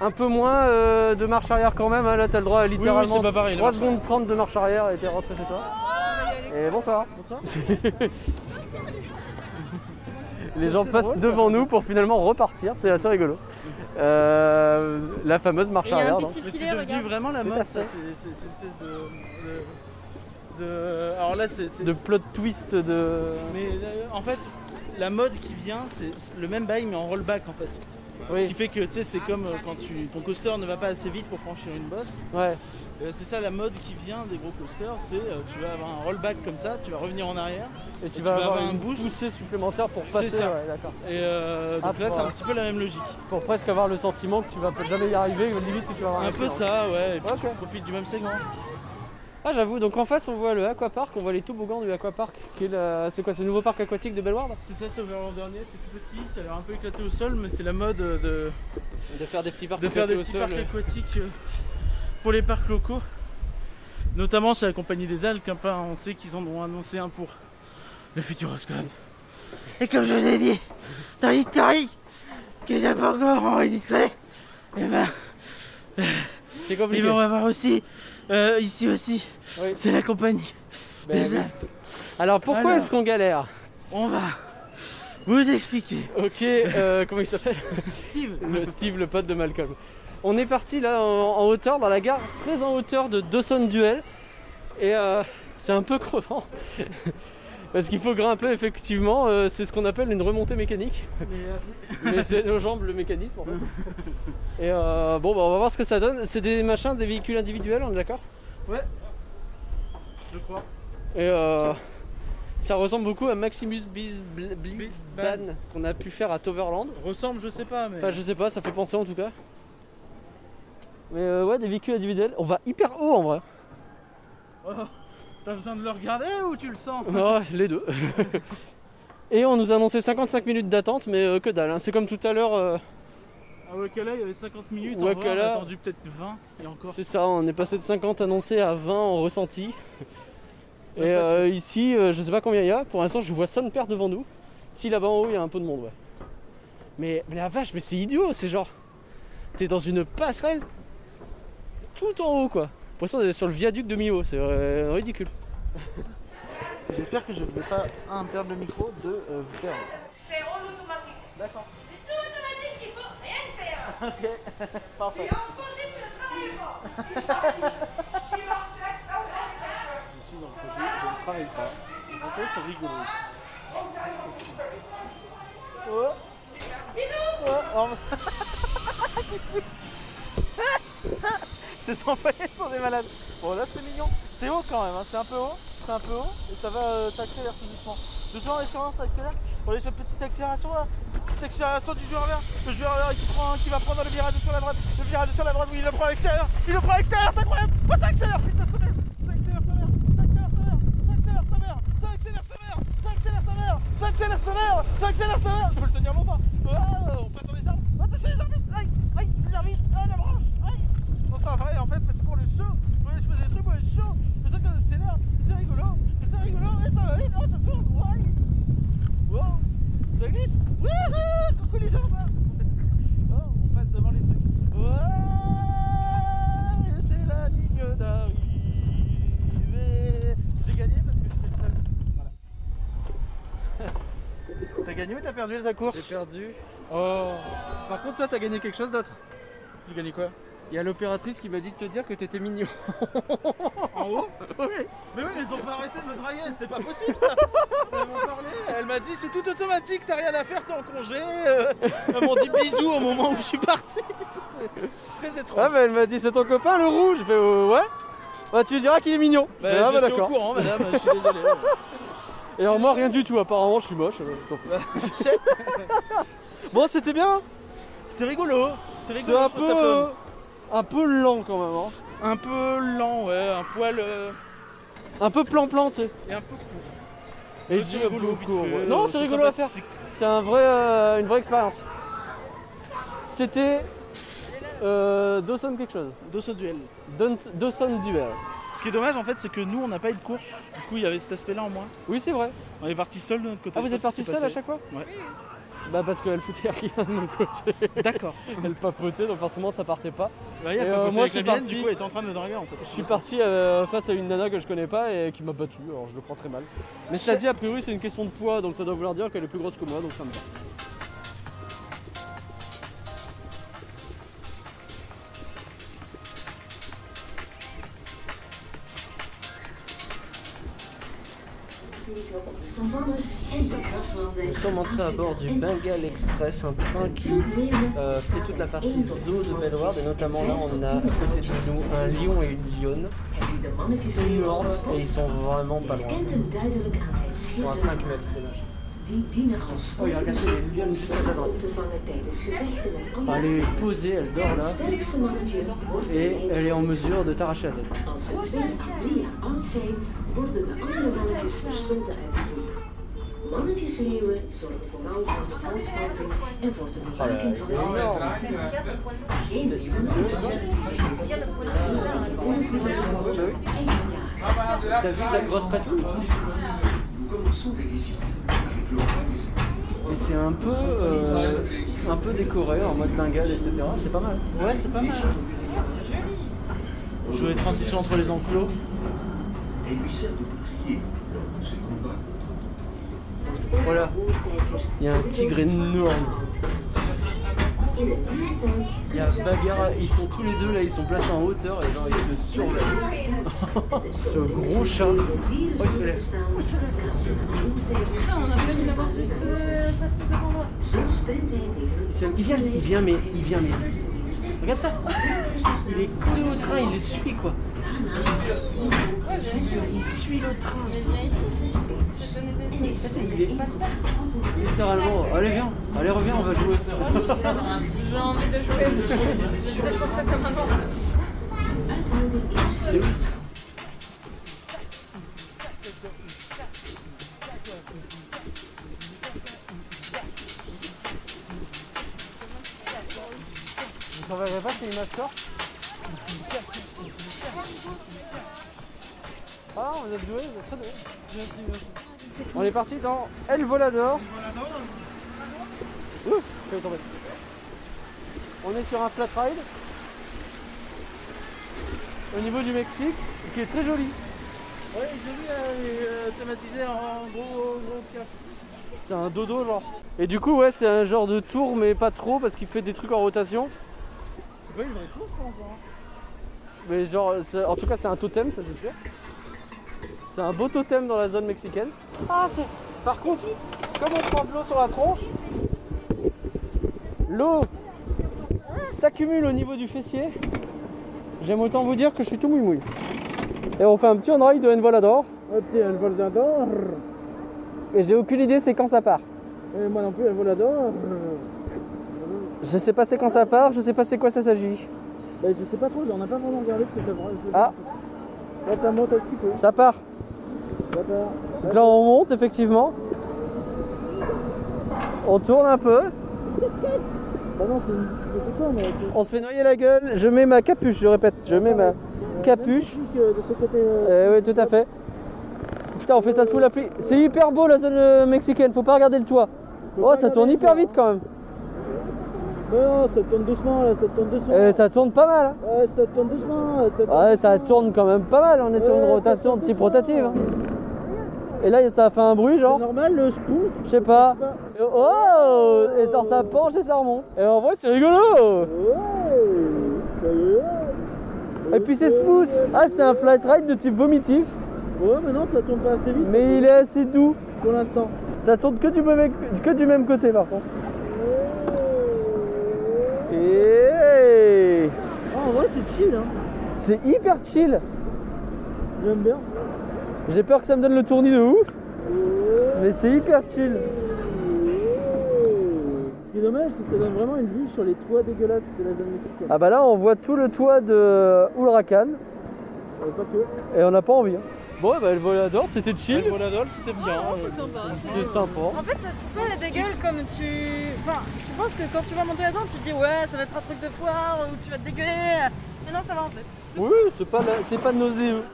Un peu moins euh, de marche arrière quand même. hein. Là t'as le droit à littéralement c'est pas pareil, la 3 marche secondes 30 de marche arrière et t'es rentré chez toi. Et bonsoir. Bonsoir. Les gens passent devant nous pour finalement repartir, c'est assez rigolo. Euh, la fameuse marche Et il y a arrière. c'est devenu regarde. vraiment la mode, ça. C'est espèce de, de- de- Alors là, c'est. De plot twist de. Mais euh, en fait, la mode qui vient, c'est le même bail mais en rollback en fait. Ce qui Oui, fait que tu sais, c'est comme euh, quand tu, ton coaster ne va pas assez vite pour franchir une bosse. ouais. Euh, c'est ça la mode qui vient des gros coasters, c'est euh, tu vas avoir un rollback comme ça, tu vas revenir en arrière. Et tu vas vas avoir avoir une un boost. poussée supplémentaire pour passer. ça. Ouais. Et euh, Ah, donc là, pour- c'est un petit peu la même logique. Pour presque avoir le sentiment que tu vas jamais y arriver, limite tu vas avoir Un peu accident. ça, ouais. Et puis Ok. tu profites du même segment. Ah j'avoue, donc en face on voit le aquapark, on voit les toboggans du aquapark, qui est la- c'est quoi, le nouveau parc aquatique de Bellward C'est ça, c'est ouvert l'an dernier, c'est tout petit, ça a l'air un peu éclaté au sol, mais c'est la mode de, De faire des petits parcs de faire des au petits sol. parcs aquatiques euh, pour les parcs locaux. Notamment chez la compagnie des Alpes, hein, pas- on sait qu'ils en ont annoncé un pour le Futuroscope. Et comme je vous ai dit dans l'historique que j'ai pas encore enregistré, et ben C'est ils compliqué. vont avoir aussi, euh, ici aussi, Oui. c'est la compagnie Ben des oui. Alpes. Alors pourquoi est-ce qu'on galère On va vous expliquer. Ok, euh, comment il s'appelle? Steve, le Steve, le pote de Malcolm. On est parti là en, en hauteur, dans la gare, très en hauteur de Dawson Duel. Et euh, c'est un peu crevant. Parce qu'il faut grimper effectivement, euh, c'est ce qu'on appelle une remontée mécanique. Mais c'est nos jambes le mécanisme en fait. Et euh, bon bah on va voir ce que ça donne. C'est des machins, des véhicules individuels, on est d'accord? Je crois. Et euh, ça ressemble beaucoup à Maximus Blitz, Blitz Blitzbahn. Ban qu'on a pu faire à Toverland. Ressemble, je sais pas, mais. Enfin, je sais pas, ça fait penser en tout cas. Mais euh, ouais, des véhicules individuels. On va hyper haut en vrai. Oh, T'as besoin de le regarder ou tu le sens? Ouais, les deux. Et on nous a annoncé 55 minutes d'attente, mais euh, que dalle. hein. C'est comme tout à l'heure. euh, À Wakala, il y avait 50 minutes. en vrai, on a attendu peut-être 20 et encore. c'est ça, on est passé de 50 annoncés à 20 en ressenti. Et Ouais, parce euh, ici, euh, je sais pas combien il y a. Pour l'instant, je vois Son Père devant nous. Si là-bas en haut, il y a un peu de monde, ouais. Mais, mais la vache, mais c'est idiot. C'est genre. T'es dans une passerelle tout en haut, quoi. L'impression d'être sur le viaduc de Millau. C'est euh, ridicule. J'espère que je ne vais pas, un, perdre le micro, deux, euh, vous perdre. C'est en automatique. D'accord. C'est tout automatique, il faut rien faire. Ok, parfait. Et en congé, tu ne travailles pas. Je suis en projet, je ne travaille pas. Les enfants sont rigolos. Ouais. Bisous. Ouais, oh, Ces employés sont des malades. Bon là c'est mignon. C'est haut quand même, hein. c'est un peu haut. C'est un peu haut et ça va, euh, ça accélère tout doucement. Doucement et sûrement ça accélère. On est sur une petite accélération là. Petite accélération du joueur vert. Le joueur vert qui, prend, qui va prendre le virage sur la droite. Le virage sur la droite, oui il le prend à l'extérieur. Il le prend à l'extérieur, c'est incroyable. Oh ça accélère, putain ça mère. Ça accélère sa mère. Ça accélère sa mère. Ça accélère sa mère. Ça accélère sa mère. Ça accélère sa mère. Ça accélère sa mère. Je peux le tenir longtemps. Ah, on passe arbres. Attention les arbres. Aïe, aïe, les arbres. Ah la branche. Aïe. Vrai en fait, mais c'est pour le show. Ouais, je faisais des trucs pour le show. C'est ça que c'est là. C'est rigolo. C'est rigolo. Et ça va vite. Oh, ça tourne. Ouais. Wow. Ça glisse. Coucou les jambes. Oh, on passe devant les trucs. Ouais. C'est la ligne d'arrivée. J'ai gagné parce que j'étais le seul. Voilà. T'as gagné ou t'as perdu les course J'ai perdu. Oh. Par contre, toi, t'as gagné quelque chose d'autre. J'ai gagné quoi? Il y a l'opératrice qui m'a dit de te dire que t'étais mignon. En haut Oui Mais oui, ils ont pas arrêté de me draguer, c'était pas possible ça elle m'a dit c'est tout automatique, t'as rien à faire, t'es en congé. euh. Elles m'ont dit bisous au moment où je suis parti. C'était très étrange. Ah, bah, elle m'a dit c'est ton copain le rouge. Je fais euh, ouais. Bah, tu lui diras qu'il est mignon. Bah, ah, je bah, suis au d'accord. courant, madame, je suis désolé. Et alors, moi, rien du tout. Apparemment, je suis moche. euh, bon, c'était bien. C'était rigolo. C'était C'était rigolo, un je peu, un peu lent quand même. hein. Un peu lent, ouais, un poil. euh, Un peu plan-plan, tu sais. et un peu court. Et du rigolo, peu court, ouais. Non, c'est rigolo à faire. C'est un vrai, euh, une vraie expérience. C'était euh, Dawson quelque chose. Dawson Duel. Dawson- Duel. Ce qui est dommage en fait, c'est que nous on n'a pas eu de course. Du coup, il y avait cet aspect-là en moins. Oui, c'est vrai. On est parti seul de notre côté. Ah, vous êtes parti seul à chaque fois Ouais. Bah parce qu'elle foutait rien de mon côté. D'accord. Elle papotait, donc forcément ça partait pas. Ouais, il y a Et, pas euh, moi, avec je suis parti- Du coup, elle était en train de me draguer en fait. Je suis parti euh, face à une nana que je connais pas et qui m'a battu, alors je le prends très mal. Mais cela dit, a priori c'est une question de poids, donc ça doit vouloir dire qu'elle est plus grosse que moi, donc ça me va. Nous sommes entrés à bord du Bengal Express, un train qui euh, fait toute la partie zoo de Bellewaerde et notamment là on a à côté de nous un lion et une lionne énormes et ils sont vraiment pas loin. Ils sont à schillen. 5 mètres de Oh, il a les à droite. Elle est posée, elle dort là et elle est en mesure de t'arracher la tête. Zorgen vooral voor de voortplanting en voor de Oh bewaking van de. Geen T'as vu sa grosse patouille Nous commençons des visites avec le roi des Et c'est un peu, euh, un peu décoré en mode dingale, etc. C'est pas mal. Ouais, c'est pas mal. Jouer les transitions entre les enclos. Elle lui sert de bouclier lors de ses combats contre Voilà, il y a un tigre énorme. Il y a bagarre, ils sont tous les deux là, ils sont placés en hauteur et genre ils te surveillent. Ce gros chat. Oh, il se lève. Putain, on a failli l'avoir juste euh, passé devant moi. Il vient, il vient, mais il vient, mais. Regarde ça Il est collé au train, il le suit quoi. Il suit le train. Ça, c'est- il est littéralement. Allez, viens, allez, reviens, on va jouer. J'ai envie de jouer. Ça comme un C'est ouf. Vous t'enverrez pas chez une mascotte Ah, vous êtes doué, vous êtes très doué. Merci, merci. On est parti dans El Volador. Ouh, je vais tomber. On est sur un flat ride au niveau du Mexique qui est très joli. Vu, elle est euh, thématisée en gros, gros cap. C'est un dodo genre. Et du coup ouais c'est un genre de tour mais pas trop parce qu'il fait des trucs en rotation. C'est pas une vraie course, je pense. Hein. Mais genre en tout cas c'est un totem ça c'est sûr. C'est un beau totem dans la zone mexicaine. Ah c'est. Par contre, comme on prend de l'eau sur la tronche, l'eau s'accumule au niveau du fessier. J'aime autant vous dire que je suis tout mouille-mouille. Et on fait un petit on-ride de Envolador. Elle vole d'adore. Et j'ai aucune idée c'est quand ça part. Et moi non plus, d'adore. Je sais pas c'est quand ça part, je sais pas c'est quoi ça s'agit. Bah, je sais pas trop, on n'a pas vraiment regardé ce que ça. Ah, Là, ça monte un petit peu. ça part. Donc là on monte effectivement. On tourne un peu. On se fait noyer la gueule. Je mets ma capuche, je répète. Je mets ma capuche. Euh, oui, tout à fait. Putain, on fait ça sous la pluie. C'est hyper beau la zone euh, mexicaine, faut pas regarder le toit. Oh, ça tourne hyper vite quand même. Non, ça tourne doucement, là, ça tourne doucement. Euh, ça tourne pas mal. hein. Ouais, ça tourne doucement. là, Ça tourne Ouais, ça tourne quand même pas mal. On est sur une rotation type rotative. hein. Et là, ça a fait un bruit, genre. C'est normal, le spoon. Je sais pas. Oh Et ça penche et ça remonte. Et en vrai, c'est rigolo. Ouais. Et puis c'est smooth. Ah, c'est un flight ride de type vomitif, Ouais, mais non, ça tourne pas assez vite mais il est assez doux. pour l'instant. Ça tourne que du, mauvais- que du même côté par contre. Et en vrai, c'est chill, hein. c'est hyper chill. J'aime bien. J'ai peur que ça me donne le tournis de ouf, mais c'est hyper chill. Ce qui est dommage, c'est que ça donne vraiment une vue sur les toits dégueulasses de la zone mexicaine. Ah bah là, on voit tout le toit de Huracan Euh, pas que. et on n'a pas envie. hein. Bon, bah, le volador, c'était chill. Le volador, c'était bien. Ah, c'est sympa. C'était sympa. En fait, ça fout pas la dégueule comme tu. Enfin, tu penses que quand tu vas monter là-dedans, tu te dis ouais, ça va être un truc de foire ou tu vas te dégueuler. Mais non, ça va en fait. Oui, c'est pas, la- c'est pas nauséeux.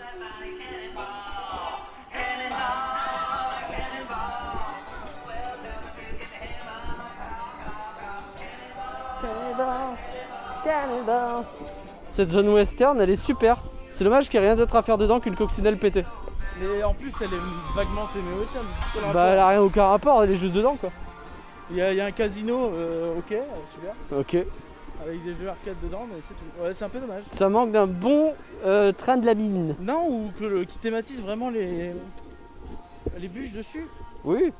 Cette zone western, elle est super. C'est dommage qu'il n'y ait rien d'autre à faire dedans qu'une coccinelle pétée. Mais en plus, elle est vaguement aussi. Bah, elle a rien aucun rapport, elle est juste dedans quoi. Il y, a, il y a un casino, euh, ok, euh, super, Ok. avec des jeux arcade dedans, mais c'est tout. Ouais, c'est un peu dommage. Ça manque d'un bon euh, train de la mine. Non, ou que le, qui thématise vraiment les, les bûches dessus. Oui,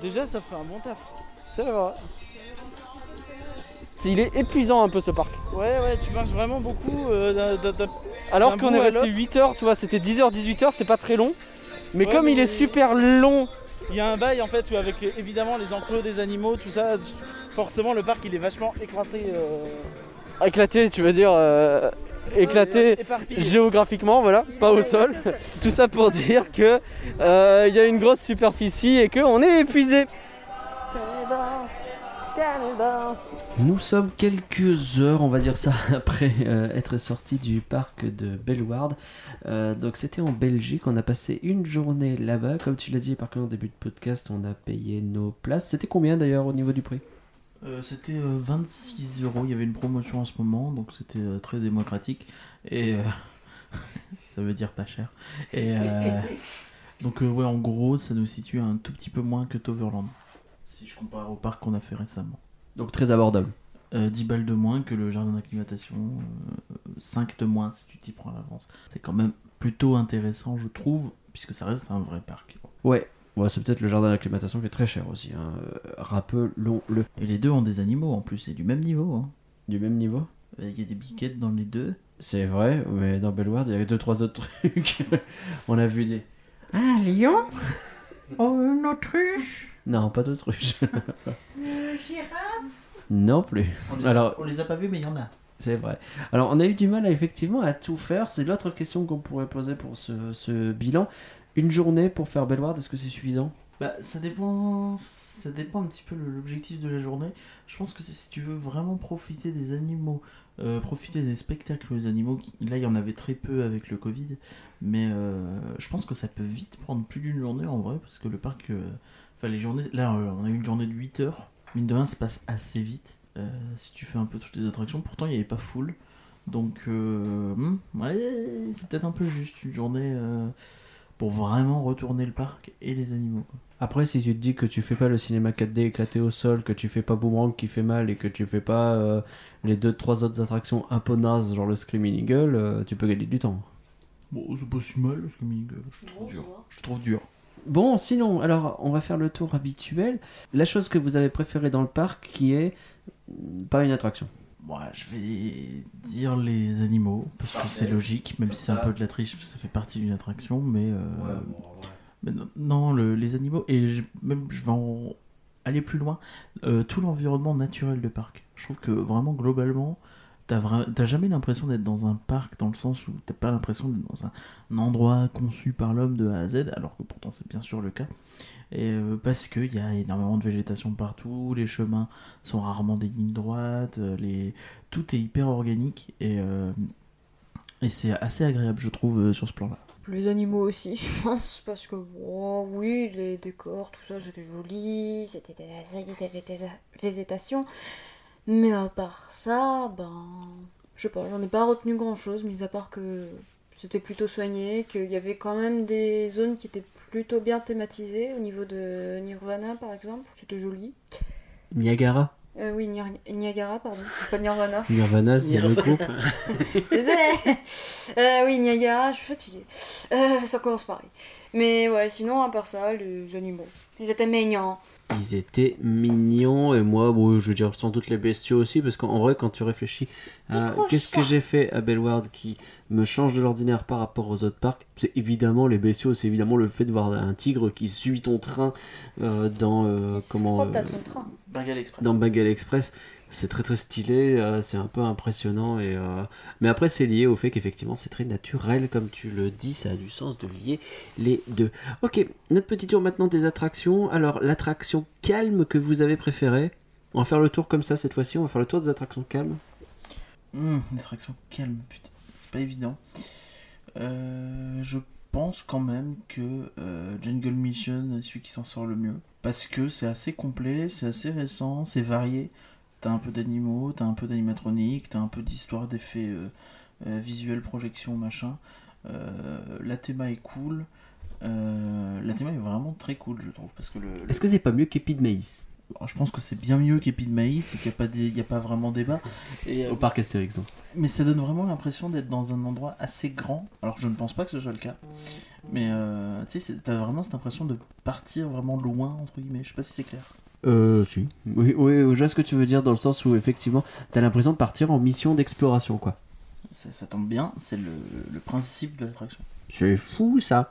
Déjà, ça ferait un bon taf. c'est vrai. Il est épuisant un peu ce parc. Ouais, ouais, tu marches vraiment beaucoup. euh, Alors qu'on est resté l'autre. 8 heures, tu vois, c'était 10h, 18h, c'est pas très long. Mais Ouais, comme il est super long, Il y a un bail en fait où avec les- évidemment les enclos des animaux, tout ça, forcément le parc il est vachement éclaté. euh, éclaté, tu veux dire euh, éclaté géographiquement, voilà, pas au sol. Tout ça pour dire que euh, il y a une grosse superficie et qu'on est épuisé. Nous sommes quelques heures, on va dire ça, après euh, être sortis du parc de Bellward. Euh, donc c'était en Belgique, on a passé une journée là-bas. Comme tu l'as dit, par contre, en début de podcast, on a payé nos places. C'était combien d'ailleurs au niveau du prix? Euh, c'était euh, 26 euros, il y avait une promotion en ce moment, donc c'était euh, très démocratique. Et euh, ça veut dire pas cher. Et euh, donc euh, ouais, en gros, ça nous situe un tout petit peu moins que Toverland. Si je compare au parc qu'on a fait récemment. Donc très abordable. Euh, 10 balles de moins que le jardin d'acclimatation, euh, 5 de moins si tu t'y prends à l'avance. C'est quand même plutôt intéressant, je trouve, puisque ça reste un vrai parc. Ouais, ouais c'est peut-être le jardin d'acclimatation qui est très cher aussi. Hein. Euh, Rappelons-le. Et les deux ont des animaux en plus, c'est du même niveau. hein. Du même niveau? Euh, Il y a des biquettes dans les deux. C'est vrai, mais dans Bellward, il y avait deux trois autres trucs. on a vu des. Un lion? Oh, une autruche Non, pas d'autruche. Non plus. on les, Alors- on les a pas vus, mais il y en a. C'est vrai. Alors, on a eu du mal à, effectivement à tout faire. C'est l'autre question qu'on pourrait poser pour ce, ce bilan. Une journée pour faire Bellward, est-ce que c'est suffisant? Bah, ça dépend, ça dépend un petit peu de l'objectif de la journée. Je pense que si tu veux vraiment profiter des animaux, euh, profiter des spectacles aux animaux, qui- là il y en avait très peu avec le Covid, mais euh, je pense que ça peut vite prendre plus d'une journée en vrai, parce que le parc, euh, enfin les journées, là euh, on a eu une journée de 8 heures, mine de rien ça passe assez vite, euh, si tu fais un peu toutes les attractions, pourtant il n'y avait pas full, donc euh, hmm, ouais, c'est peut-être un peu juste une journée euh, pour vraiment retourner le parc et les animaux. quoi. Après, si tu te dis que tu fais pas le cinéma 4D éclaté au sol, que tu fais pas Boomerang qui fait mal et que tu fais pas euh, les deux trois autres attractions un peu nazes, genre le Screaming Eagle, euh, tu peux gagner du temps. Bon, c'est pas si mal, parce que Mini Golf, je trouve dur. Je trouve dur. Bon, sinon, alors, on va faire le tour habituel. La chose que vous avez préférée dans le parc qui est mm, pas une attraction. Moi, je vais dire les animaux, parce que c'est logique, même si c'est un peu de la triche, parce que ça fait partie d'une attraction, mais... euh, mais non, non, le- les animaux, et je- même je vais en aller plus loin, euh, tout l'environnement naturel de parc. Je trouve que vraiment, globalement, t'as jamais l'impression d'être dans un parc, dans le sens où t'as pas l'impression d'être dans un, endroit conçu par l'homme de A à Z, alors que pourtant c'est bien sûr le cas. Et euh, parce qu'il y a énormément de végétation partout, les chemins sont rarement des lignes droites, euh, tout est hyper organique et, euh, c'est assez agréable, je trouve, euh, sur ce plan-là. Les animaux aussi, je pense, parce que oui, les décors, tout ça, c'était joli, c'était des, des végétations. Mais à part ça, ben, je sais pas, j'en ai pas retenu grand chose, mis à part que c'était plutôt soigné, qu'il y avait quand même des zones qui étaient plutôt bien thématisées, au niveau de Nirvana par exemple, c'était joli. Niagara Euh, oui, Nir- Niagara, pardon, pas Nirvana. Nirvana, c'est le groupe. Désolée. Euh, oui, Niagara, je suis fatiguée. Euh, ça commence pareil. Mais ouais, sinon, à part ça, les animaux. Ils étaient mignons. Ils étaient mignons et moi, bon, je veux dire sans doute les bestiaux aussi, parce qu'en vrai, quand tu réfléchis à gros qu'est-ce que j'ai fait à Bellward qui me change de l'ordinaire par rapport aux autres parcs, c'est évidemment les bestiaux, c'est évidemment le fait de voir un tigre qui suit ton train euh, dans euh, comment euh, ton train. Bengal Express. dans Bengal Express C'est très très stylé, euh, c'est un peu impressionnant. Et, euh, Mais après, c'est lié au fait qu'effectivement, c'est très naturel, comme tu le dis, ça a du sens de lier les deux. Ok, notre petit tour maintenant des attractions. Alors, l'attraction calme que vous avez préférée On va faire le tour comme ça cette fois-ci, on va faire le tour des attractions calmes. Hum, une attraction calme, putain, c'est pas évident. Euh, je pense quand même que Jungle Mission est celui qui s'en sort le mieux. Parce que c'est assez complet, c'est assez récent, c'est varié. T'as un peu d'animaux, t'as un peu d'animatronique, t'as un peu d'histoire, d'effets euh, euh, visuels, projections, machin. Euh, la théma est cool. La théma est vraiment très cool, je trouve. Parce que le, le- Est-ce que c'est pas mieux qu'Épi de Maïs je pense que c'est bien mieux qu'Épi de Maïs et qu'il n'y a, pas a vraiment débat. Et, Au parc Astérix. hein. mais ça donne vraiment l'impression d'être dans un endroit assez grand. Alors je ne pense pas que ce soit le cas. Mais euh, tu sais, t'as vraiment cette impression de partir vraiment loin, entre guillemets. Je sais pas si c'est clair. Euh, si. Oui, oui, je vois ce que tu veux dire dans le sens où effectivement, t'as l'impression de partir en mission d'exploration, quoi. Ça, ça tombe bien, c'est le, le principe de l'attraction. C'est fou ça.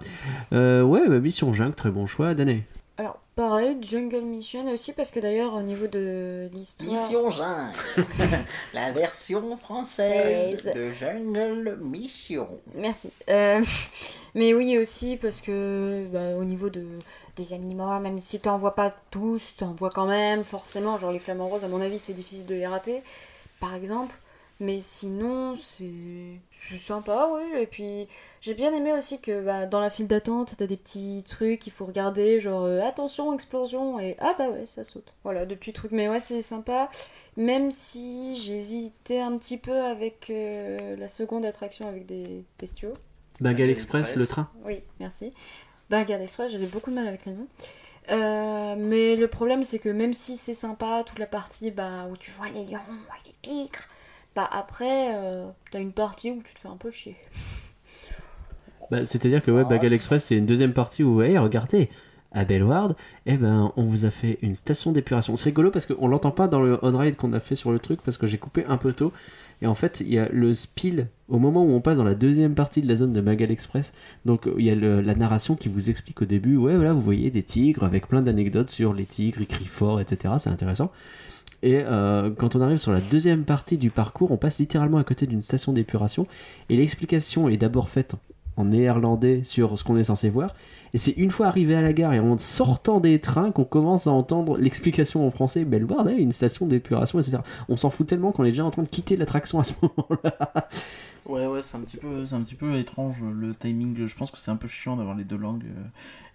Euh, ouais, bah, Mission Jungle, très bon choix, Dané. Alors, pareil, Jungle Mission aussi, parce que d'ailleurs, au niveau de l'histoire. Jungle, la version française de Jungle Mission. Merci. Euh, mais oui, aussi, parce que bah, au niveau de, des animaux, même si tu n'en vois pas tous, tu en vois quand même, forcément. Genre les flamants roses, à mon avis, c'est difficile de les rater, par exemple. Mais sinon, c'est c'est sympa, oui. Et puis, j'ai bien aimé aussi que bah, dans la file d'attente, t'as des petits trucs qu'il faut regarder, genre euh, attention, explosion, et ah bah ouais, ça saute. Voilà, de petits trucs. Mais ouais, c'est sympa. Même si j'hésitais un petit peu avec euh, la seconde attraction avec des bestiaux. Bengal Express, le train. Oui, merci. Bengal Express, j'avais beaucoup de mal avec les noms. Euh, mais le problème, c'est que même si c'est sympa, toute la partie bah, où tu vois les lions et les tigres, bah après, euh, t'as une partie où tu te fais un peu chier. Bah, C'est-à-dire que ouais, Bengal Express, c'est une deuxième partie où, hey, regardez, à Bellward, eh ben, on vous a fait une station d'épuration. C'est rigolo parce qu'on l'entend pas dans le on-ride qu'on a fait sur le truc parce que j'ai coupé un peu tôt. Et en fait, il y a le spill au moment où on passe dans la deuxième partie de la zone de Bengal Express. Donc, il y a le- la narration qui vous explique au début, ouais, voilà, vous voyez des tigres avec plein d'anecdotes sur les tigres, ils crient fort, etc. C'est intéressant. Et euh, quand on arrive sur la deuxième partie du parcours, on passe littéralement à côté d'une station d'épuration. Et l'explication est d'abord faite en néerlandais sur ce qu'on est censé voir. Et c'est une fois arrivé à la gare et en sortant des trains qu'on commence à entendre l'explication en français. Bellewaerde, une station d'épuration, etc. On s'en fout tellement qu'on est déjà en train de quitter l'attraction à ce moment-là. Ouais, ouais, c'est un petit peu, c'est un petit peu étrange le timing. Je pense que c'est un peu chiant d'avoir les deux langues.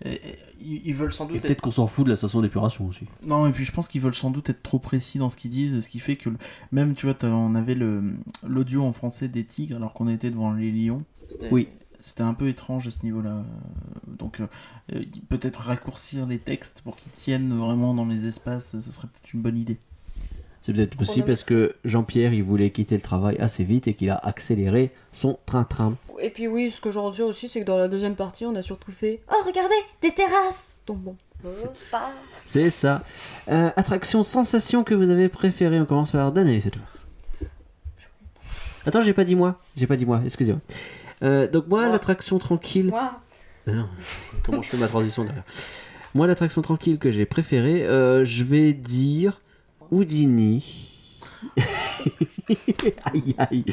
euh, et- et ils, veulent sans Et doute. peut-être Être... qu'on s'en fout de la station d'épuration aussi. Non, et puis je pense qu'ils veulent sans doute être trop précis dans ce qu'ils disent, ce qui fait que le- même, tu vois, on avait le l'audio en français des tigres alors qu'on était devant les lions. C'était- Oui. C'était un peu étrange à ce niveau-là. Euh, Donc, euh, euh, peut-être raccourcir les textes pour qu'ils tiennent vraiment dans les espaces, ça serait peut-être une bonne idée. C'est peut-être possible parce que Jean-Pierre, il voulait quitter le travail assez vite et qu'il a accéléré son train-train. Et puis oui, ce que je retiens aussi, c'est que dans la deuxième partie, on a surtout fait Oh, regardez, des terrasses Donc bon, euh, c'est pas... C'est ça. Euh, attraction, sensation que vous avez préférée. On commence par Dané cette fois. Attends, j'ai pas dit moi. J'ai pas dit moi, excusez-moi. Euh, donc moi, l'attraction tranquille. Moi, Ah non, comment je fais ma transition derrière? Moi, l'attraction tranquille que j'ai préférée, euh, je vais dire Houdini. aïe aïe,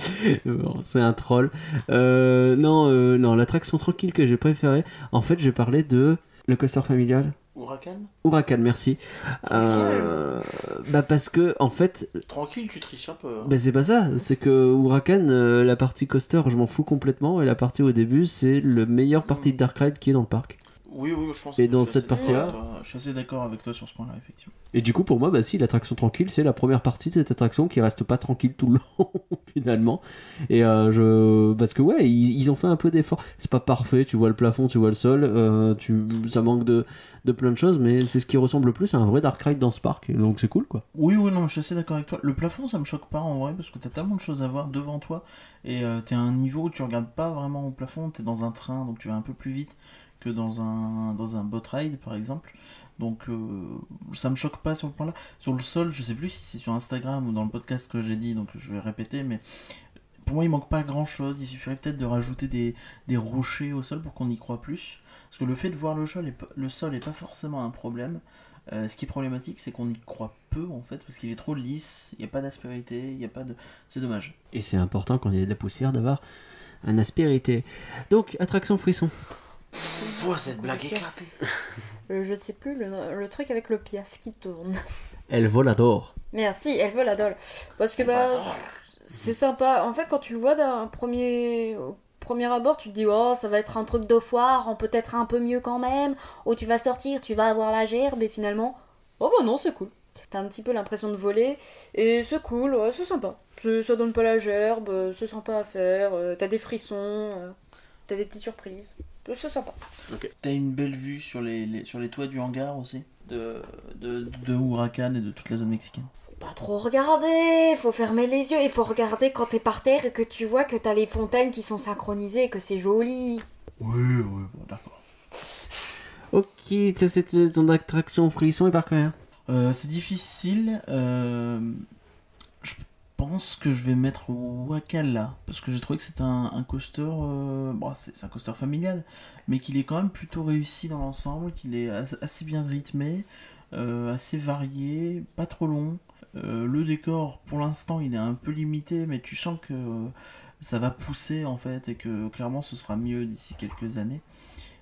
Bon, c'est un troll. Euh, non, euh, non, l'attraction tranquille que j'ai préférée, en fait, je parlais de le coaster familial. Huracan Huracan, merci. Euh, bah parce que en fait, Tranquille, tu triches un peu. hein. bah c'est pas ça. C'est que Huracan, euh, la partie coaster, je m'en fous complètement, et la partie au début, c'est le meilleure partie de Dark Ride qui est dans le parc. Oui, oui, je pense. Et que dans cette partie-là-. Je suis assez d'accord avec toi sur ce point-là, effectivement. Et du coup, pour moi, bah si, l'attraction tranquille, c'est la première partie de cette attraction qui reste pas tranquille tout le long, finalement. Et euh, je. Parce que, ouais, ils, ils ont fait un peu d'effort. C'est pas parfait, tu vois le plafond, tu vois le sol, euh, tu... ça manque de, de plein de choses, mais c'est ce qui ressemble le plus à un vrai Dark Ride dans ce parc. Donc c'est cool, quoi. Oui, oui, non, je suis assez d'accord avec toi. Le plafond, ça me choque pas en vrai, parce que t'as tellement de choses à voir devant toi, et euh, t'es à un niveau où tu regardes pas vraiment au plafond, t'es dans un train, donc tu vas un peu plus vite que dans un, dans un boat ride, par exemple. Donc, euh, ça me choque pas sur le point là. Sur le sol, je sais plus si c'est sur Instagram ou dans le podcast que j'ai dit, donc je vais répéter, mais pour moi, il manque pas grand chose. Il suffirait peut-être de rajouter des, des rochers au sol pour qu'on y croit plus. Parce que le fait de voir le sol est, le sol est pas forcément un problème. Euh, ce qui est problématique, c'est qu'on y croit peu en fait, parce qu'il est trop lisse, il n'y a pas d'aspérité, il n'y a pas de. C'est dommage. Et c'est important quand il y a de la poussière d'avoir un aspérité. Donc, attraction frisson. Oh, cette blague éclatée Le- je ne sais plus, le, le truc avec le piaf qui tourne. Elle volador. Merci, elle veut la dolle. Parce que bah, c'est sympa. En fait, quand tu le vois d'un premier, au premier abord, tu te dis, oh, ça va être un truc de foire, en peut-être un peu mieux quand même. Ou tu vas sortir, tu vas avoir la gerbe, et finalement, oh bah non, c'est cool. T'as un petit peu l'impression de voler, et c'est cool, ouais, c'est sympa. Ça donne pas la gerbe, euh, c'est sympa à faire, euh, t'as des frissons, euh, t'as des petites surprises. C'est sympa. T'as une belle vue sur les, les- sur les toits du hangar aussi, de, de, de Huracan et de toute la zone mexicaine. Pas trop regarder, faut fermer les yeux, il faut regarder quand t'es par terre et que tu vois que t'as les fontaines qui sont synchronisées et que c'est joli. Oui, oui, bon, d'accord. Ok, ça c'était ton attraction frisson et par cœur. Euh, c'est difficile. euh, pense que je vais mettre Wakala parce que j'ai trouvé que c'était un, un coaster. euh, bon, c'est c'est un coaster familial, mais qu'il est quand même plutôt réussi dans l'ensemble, qu'il est as- assez bien rythmé, euh, assez varié, pas trop long. Euh, le décor, pour l'instant, il est un peu limité, mais tu sens que ça va pousser en fait et que clairement ce sera mieux d'ici quelques années.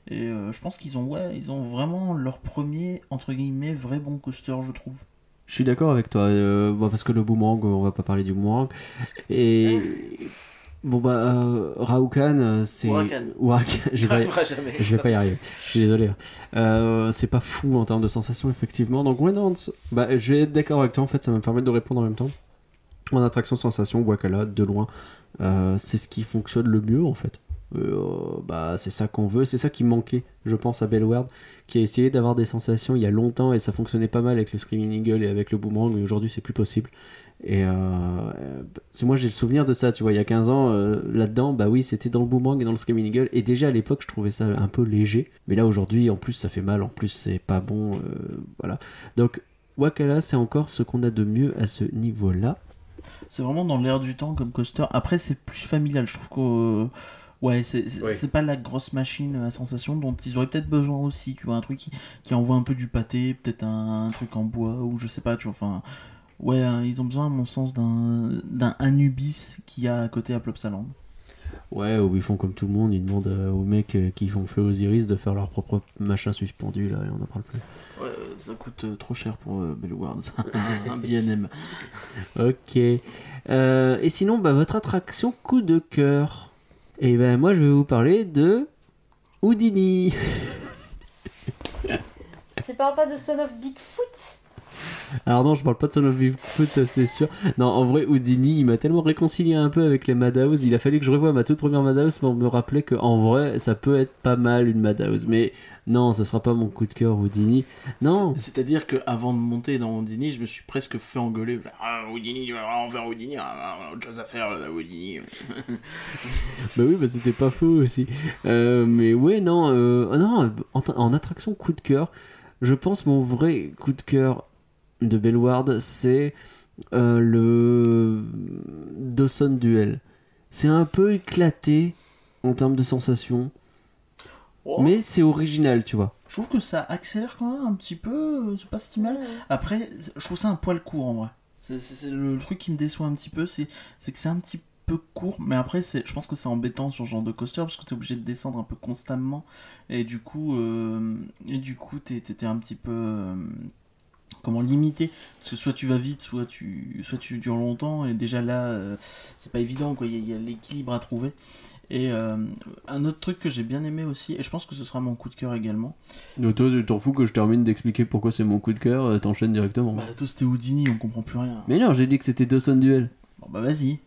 Et je pense qu'ils ont, ouais, ils ont vraiment leur premier, entre guillemets, vrai bon coaster, je trouve. Je suis d'accord avec toi, euh, bon, parce que le boomerang, on va pas parler du boomerang. Et. Bon bah, euh, Raoukan, c'est. Huracan, je vais, jamais. je vais pas y arriver. Je suis désolé. Euh, c'est pas fou en termes de sensations, effectivement. Donc, ouais, non, bah, je vais être d'accord avec toi. En fait, ça va me permettre de répondre en même temps. En attraction sensation, Wakala, de loin, euh, c'est ce qui fonctionne le mieux, en fait. Euh, bah, c'est ça qu'on veut, c'est ça qui manquait, je pense, à Bellward, qui a essayé d'avoir des sensations il y a longtemps et ça fonctionnait pas mal avec le Screaming Eagle et avec le Boomerang, mais aujourd'hui c'est plus possible. Et euh, moi j'ai le souvenir de ça, tu vois, il y a 15 ans, euh, là-dedans, bah oui, c'était dans le Boomerang et dans le Screaming Eagle, et déjà à l'époque je trouvais ça un peu léger, mais là aujourd'hui, en plus ça fait mal, en plus c'est pas bon, euh, voilà. Donc Wakala, c'est encore ce qu'on a de mieux à ce niveau-là. C'est vraiment dans l'air du temps comme coaster. Après, c'est plus familial. Je trouve que. Euh, Ouais, c'est pas la grosse machine à sensation dont ils auraient peut-être besoin aussi. Tu vois, un truc qui, qui envoie un peu du pâté, peut-être un, un truc en bois ou je sais pas. Tu vois, enfin. Ouais, hein, ils ont besoin, à mon sens, d'un d'un Anubis qu'il y a à côté à Plopsaland. Ouais, où ils font comme tout le monde, ils demandent euh, aux mecs euh, qui font feu aux iris de faire leur propre machin suspendu, là, et on en parle plus. Ouais, euh, ça coûte euh, trop cher pour euh, Bellward, ça. un BNM. Ok. Euh, et sinon, bah, votre attraction coup de cœur. Et ben moi, je vais vous parler de Houdini. Tu parles pas de Son of Bigfoot? Alors non, je parle pas de Son of Bigfoot, c'est sûr. Non, en vrai, Houdini, il m'a tellement réconcilié un peu avec les Madhouse. Il a fallu que je revoie ma toute première Madhouse pour me rappeler que en vrai, ça peut être pas mal une Madhouse. Mais non, ce sera pas mon coup de cœur Houdini. Non. C'est- C'est-à-dire que avant de monter dans Houdini, je me suis presque fait engueuler. Ah, Houdini, tu vas vraiment faire Houdini, ah, autre chose à faire, là, Houdini. Bah oui, bah c'était pas faux aussi. Euh, mais ouais, non, euh, ah non en, en attraction coup de cœur, je pense mon vrai coup de cœur de Bellward, c'est euh, le Dawson Duel. C'est un peu éclaté en termes de sensations, Oh, mais c'est original, tu vois. Je trouve que ça accélère quand même un petit peu, euh, c'est pas si mal. Après, je trouve ça un poil court en vrai. C'est le truc qui me déçoit un petit peu, c'est que c'est un petit peu court, mais après, je pense que c'est embêtant sur ce genre de coaster parce que t'es obligé de descendre un peu constamment et du coup, euh, et du coup, t'es un petit peu euh, comment limité parce que soit tu vas vite, soit tu soit tu dures longtemps et déjà là, euh, c'est pas évident quoi. Il y a- il y a, l'équilibre à trouver. Et euh, un autre truc que j'ai bien aimé aussi, et je pense que ce sera mon coup de cœur également. Donc toi, tu t'en fous que je termine d'expliquer pourquoi c'est mon coup de cœur, euh, t'enchaînes directement. Bah, toi c'était Houdini, on comprend plus rien. Mais non, j'ai dit que c'était Dawson Duel. Bon, bah vas-y.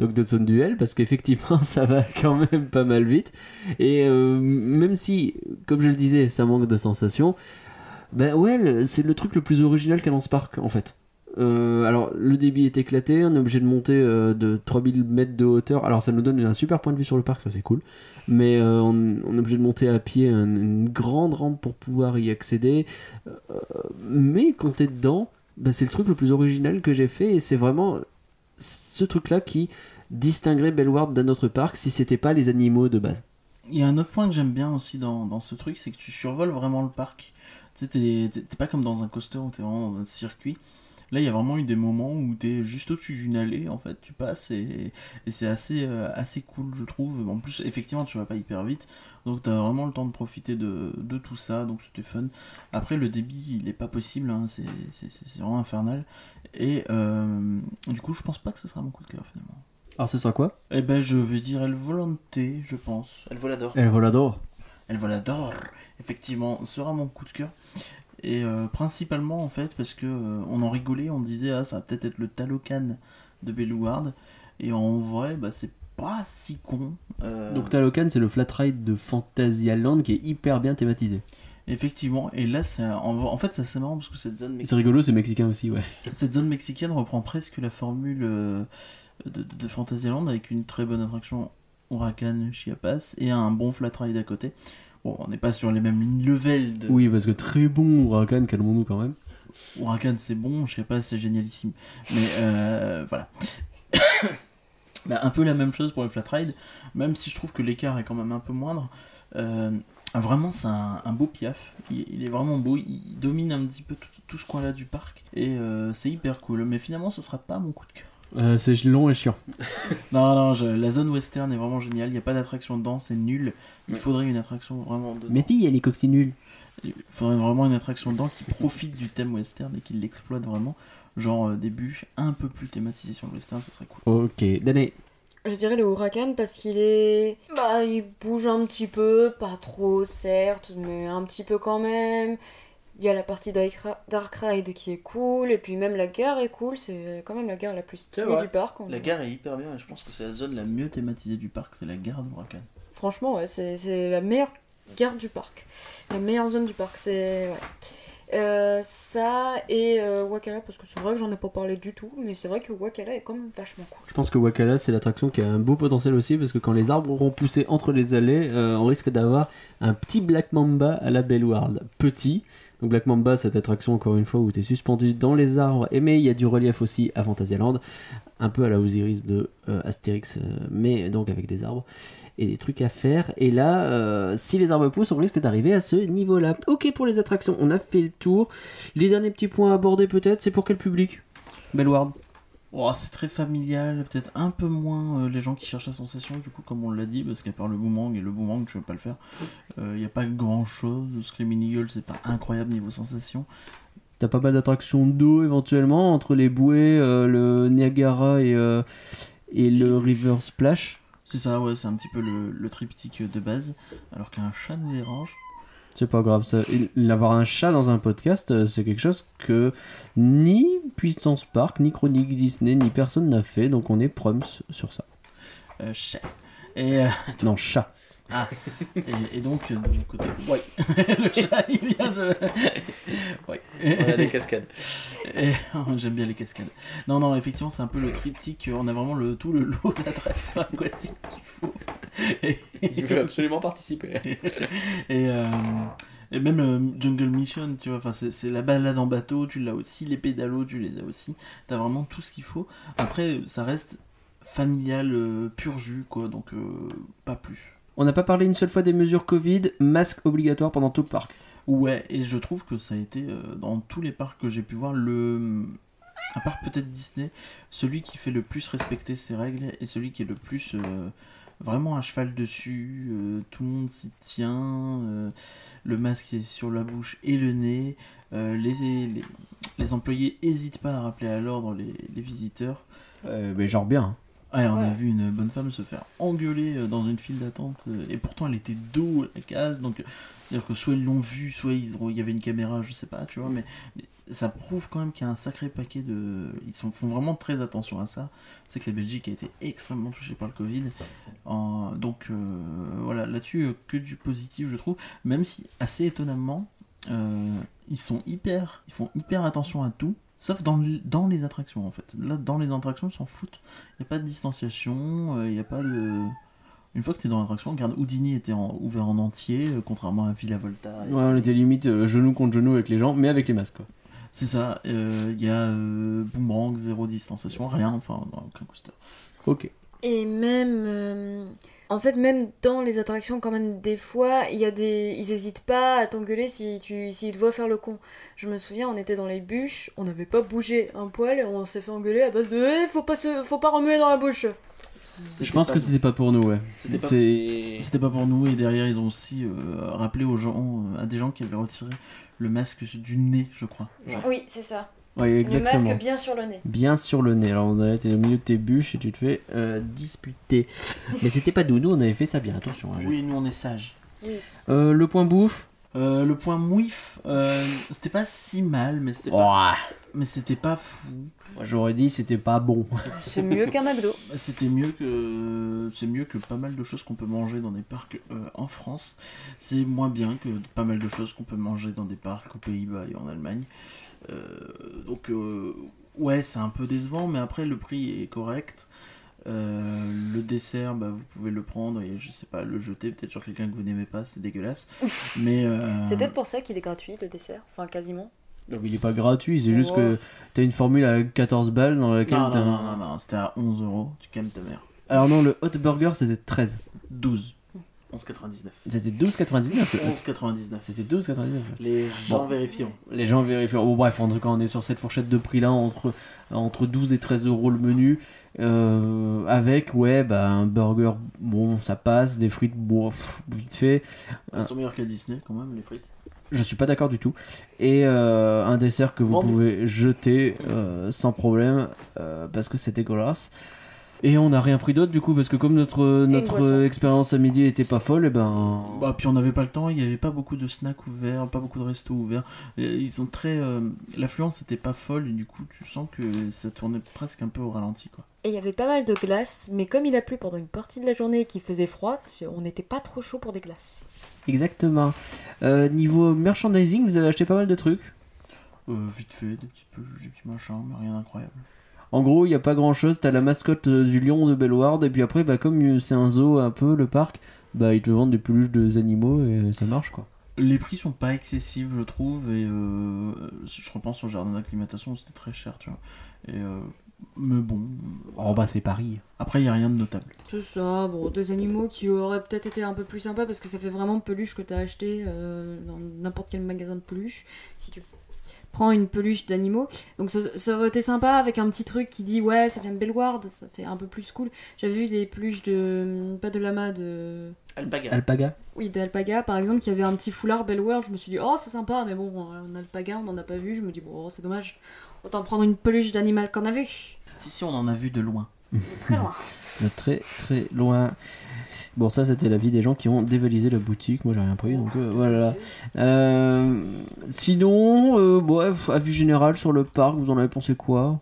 Donc Dawson Duel, parce qu'effectivement ça va quand même pas mal vite. Et euh, même si, comme je le disais, ça manque de sensations, ben ouais, le- c'est le truc le plus original qu'a dans ce parc en fait. Euh, alors le débit est éclaté, on est obligé de monter euh, de 3000 mètres de hauteur. Alors ça nous donne un super point de vue sur le parc, ça c'est cool. Mais euh, on, est obligé de monter à pied un- une grande rampe pour pouvoir y accéder. Mais quand t'es dedans, ben, c'est le truc le plus original que j'ai fait et c'est vraiment ce truc là qui distinguerait Bellward d'un autre parc si c'était pas les animaux de base. Il y a un autre point que j'aime bien aussi dans, dans ce truc, c'est que tu survoles vraiment le parc. Tu sais, t'es pas comme dans un coaster où t'es vraiment dans un circuit. Là, il y a vraiment eu des moments où t'es juste au-dessus d'une allée, en fait, tu passes et, et c'est assez, euh, assez cool, je trouve. En plus, effectivement, tu vas pas hyper vite, donc t'as vraiment le temps de profiter de, de tout ça, donc c'était fun. Après, le débit, il est pas possible, hein, c'est vraiment infernal. Et euh, du coup, je pense pas que ce sera mon coup de cœur finalement. Alors ce sera quoi? Eh ben, je vais dire El Volante, je pense. El Volador. El Volador. El Volador, effectivement, sera mon coup de cœur. Et euh, principalement, en fait, parce que euh, on en rigolait, on disait, ah, ça va peut-être être le Talocan de Belluard. Et en vrai, bah, c'est pas si con. Euh, Donc Talocan, c'est le flat ride de Fantasyland qui est hyper bien thématisé. Effectivement, et là, c'est un- en, fait, ça c'est marrant parce que cette zone C'est mexicaine. rigolo, c'est mexicain aussi, ouais. Cette zone mexicaine reprend presque la formule de, de, de Fantasyland avec une très bonne attraction Huracan Chiapas et un bon flat ride à côté. Bon, on n'est pas sur les mêmes levels de Oui, parce que très bon Huracan, calmons-nous quand même. Huracan c'est bon, Chiapas c'est génialissime. Mais euh, voilà. Bah, un peu la même chose pour le flat ride, même si je trouve que l'écart est quand même un peu moindre. Euh, vraiment, c'est un, un beau piaf. Il, il est vraiment beau. Il domine un petit peu tout, tout ce coin-là du parc. Et euh, c'est hyper cool. Mais finalement, ce sera pas mon coup de cœur. Euh, c'est long et chiant. Non, non, je- la zone western est vraiment géniale. Il n'y a pas d'attraction dedans, c'est nul. Il faudrait une attraction vraiment dedans. Mais si, il y a les coccinules. Il faudrait vraiment une attraction dedans qui profite du thème western et qui l'exploite vraiment. Genre euh, des bûches un peu plus thématisées sur le western, ce serait cool. Ok, Dané. Je dirais le Huracan parce qu'il est. Bah, il bouge un petit peu, pas trop certes, mais un petit peu quand même. Il y a la partie Dark Ri- Dark Ride qui est cool, et puis même la gare est cool, c'est quand même la gare la plus stylée du parc. La gare est hyper bien et je pense que c'est la zone la mieux thématisée du parc, c'est la gare de Huracan. Franchement, ouais, c'est c'est la meilleure gare du parc. La meilleure zone du parc, c'est. Ouais. Euh, ça et euh, Wakala, parce que c'est vrai que j'en ai pas parlé du tout, mais c'est vrai que Wakala est quand même vachement cool. Je pense que Wakala, c'est l'attraction qui a un beau potentiel aussi, parce que quand les arbres auront poussé entre les allées, euh, on risque d'avoir un petit Black Mamba à la Bellward. Petit. Donc Black Mamba, cette attraction, encore une fois, où tu es suspendu dans les arbres, et mais il y a du relief aussi à Fantasyland, un peu à la Osiris de euh, Astérix, euh, mais donc avec des arbres et des trucs à faire. Et là, euh, si les arbres poussent, on risque d'arriver à ce niveau-là. Ok pour les attractions, on a fait le tour. Les derniers petits points à aborder peut-être, c'est pour quel public? Bellward Oh, c'est très familial, peut-être un peu moins euh, les gens qui cherchent la sensation, du coup, comme on l'a dit, parce qu'à part le boomerang et le boomerang, tu veux pas le faire, il n'y a pas grand chose. Screaming Eagle, c'est pas incroyable niveau sensation. T'as pas mal d'attractions d'eau éventuellement entre les bouées, euh, le Niagara et, euh, et le River Splash. C'est ça, ouais, c'est un petit peu le, le triptyque de base, alors qu'un chat nous dérange. C'est pas grave, ça. Un chat dans un podcast, euh, c'est quelque chose que ni Puissance Park, ni Chronique Disney, ni personne n'a fait, donc on est proms sur ça. Euh, chat. Et, euh, Non, chat. Ah, et, et donc, euh, du côté. Ouais, le chat, il vient de. Ouais. On a des cascades. Oh, J'aime bien les cascades. Non, non, effectivement, c'est un peu le triptyque. On a vraiment le, tout le lot d'attractions aquatiques qu'il faut. Et, Je veux absolument participer. et, euh, et même euh, Jungle Mission, tu vois, enfin, c'est c'est la balade en bateau, tu l'as aussi. Les pédalos, tu les as aussi. T'as vraiment tout ce qu'il faut. Après, ça reste familial, euh, pur jus, quoi. Donc, euh, pas plus. On n'a pas parlé une seule fois des mesures Covid, masque obligatoire pendant tout le parc. Ouais, et je trouve que ça a été euh, dans tous les parcs que j'ai pu voir le. À part peut-être Disney, celui qui fait le plus respecter ses règles et celui qui est le plus euh, vraiment à cheval dessus. euh, tout le monde s'y tient. euh, le masque est sur la bouche et le nez. euh, les, les, les employés n'hésitent pas à rappeler à l'ordre les, les visiteurs. Euh, mais genre bien. Ouais, on a vu une bonne femme se faire engueuler euh, dans une file d'attente euh, et pourtant elle était dos à la case donc euh, c'est-à-dire que soit ils l'ont vu soit ils il y avait une caméra je sais pas tu vois mais, mais ça prouve quand même qu'il y a un sacré paquet de ils sont, font vraiment très attention à ça. C'est que la Belgique a été extrêmement touchée par le Covid. En- donc euh, voilà là-dessus que du positif je trouve. Même si assez étonnamment euh, ils sont hyper ils font hyper attention à tout sauf dans, dans les attractions en fait là dans les attractions ils s'en foutent il n'y a pas de distanciation, il n'y a pas de. Une fois que tu es dans l'attraction, regarde, Houdini était en- ouvert en entier, euh, contrairement à Villa Volta. et Ouais, on était limite euh, genou contre genou avec les gens, mais avec les masques. Quoi. C'est ça, euh, il y a euh, Boomerang, zéro distanciation, rien, enfin, dans aucun coaster. Ok. Et même, euh, en fait, même dans les attractions, quand même, des fois, il y a des, ils hésitent pas à t'engueuler si tu, s'ils te voient faire le con. Je me souviens, on était dans les bûches, on n'avait pas bougé un poil, et on s'est fait engueuler à base de, Eh, faut pas se, faut pas remuer dans la bouche. Je pense que c'était pas pour nous, ouais. Pas-. C'était pas pour nous et derrière ils ont aussi euh, rappelé aux gens, euh, à des gens qui avaient retiré le masque du nez, je crois. Oui, c'est ça. Ouais, Le masque bien sur le nez. Bien sur le nez. Alors, on a été au milieu de tes bûches et tu te fais euh, disputer. Mais c'était pas nous, nous on avait fait ça bien, attention. hein, Oui, nous on est sages. Euh, le point bouffe Euh, le point mouif, euh, c'était pas si mal, mais c'était pas, mais c'était pas fou. Moi, J'aurais dit c'était pas bon. C'est mieux qu'un McDo. C'était mieux que c'est mieux que pas mal de choses qu'on peut manger dans des parcs euh, en France. C'est moins bien que pas mal de choses qu'on peut manger dans des parcs aux Pays-Bas et en Allemagne. Euh, donc euh, ouais, c'est un peu décevant, mais après le prix est correct. Euh, le dessert, bah, vous pouvez le prendre et je sais pas le jeter peut-être sur quelqu'un que vous n'aimez pas, c'est dégueulasse. mais euh, C'est peut-être pour ça qu'il est gratuit, le dessert. Enfin, quasiment. Non, mais il est pas gratuit, c'est juste que t'as une formule à 14 balles dans laquelle non, t'as- non, non, non, non, c'était à 11 euros. Tu calmes ta mère. Alors, non, le hot burger c'était 13. 12. 11,99. C'était 12,99. le hot. 11,99. C'était 12,99. Les gens Bon. vérifieront. Les gens vérifieront. Bon, bref, en tout cas, on est sur cette fourchette de prix là, entre, entre 12 et 13 euros le menu. euh, avec, ouais, bah, un burger, bon, ça passe, des frites, bon, pff, vite fait. Elles sont meilleures qu'à Disney quand même, les frites. Je suis pas d'accord du tout. Et euh, un dessert que vous Bon, pouvez jeter euh, sans problème parce que c'est dégueulasse. Et on n'a rien pris d'autre du coup parce que comme notre, notre boisson. expérience à midi était pas folle, et ben. Bah, puis on n'avait pas le temps, il n'y avait pas beaucoup de snacks ouverts, pas beaucoup de restos ouverts. Ils sont très. euh, L'affluence n'était pas folle et du coup tu sens que ça tournait presque un peu au ralenti quoi. Et il y avait pas mal de glace, mais comme il a plu pendant une partie de la journée et qu'il faisait froid, on n'était pas trop chaud pour des glaces. Exactement. Euh, niveau merchandising, vous avez acheté pas mal de trucs? Euh, vite fait, des petits, peu, des petits machins, mais rien d'incroyable. En gros, il n'y a pas grand chose. T'as la mascotte euh, du lion de Bellward, et puis après, bah, comme euh, c'est un zoo un peu, le parc, bah, ils te vendent des peluches de animaux et ça marche quoi. Les prix sont pas excessifs, je trouve, et euh, je repense au jardin d'acclimatation, c'était très cher, tu vois. Et euh, mais bon. Oh bah, c'est Paris. Après, il n'y a rien de notable. C'est ça, bon, des animaux qui auraient peut-être été un peu plus sympas parce que ça fait vraiment peluche que t'as acheté euh, dans n'importe quel magasin de peluche. Si tu prends une peluche d'animaux, donc ça, ça aurait été sympa avec un petit truc qui dit ouais, ça vient de Bellward, ça fait un peu plus cool. J'avais vu des peluches de. pas de lama, de. Alpaga. Alpaga Oui, d'alpaga par exemple, qui avait un petit foulard Bellward. Je me suis dit oh, c'est sympa, mais bon, en alpaga, on n'en a pas vu. Je me dis bon, c'est dommage, autant prendre une peluche d'animal qu'on a vu. Si, si, on en a vu de loin. Très loin. De très très loin. Bon, ça c'était la vie des gens qui ont dévalisé la boutique. Moi j'ai rien pris, donc euh, voilà. Euh, sinon, euh, bref, à vue générale sur le parc, vous en avez pensé quoi?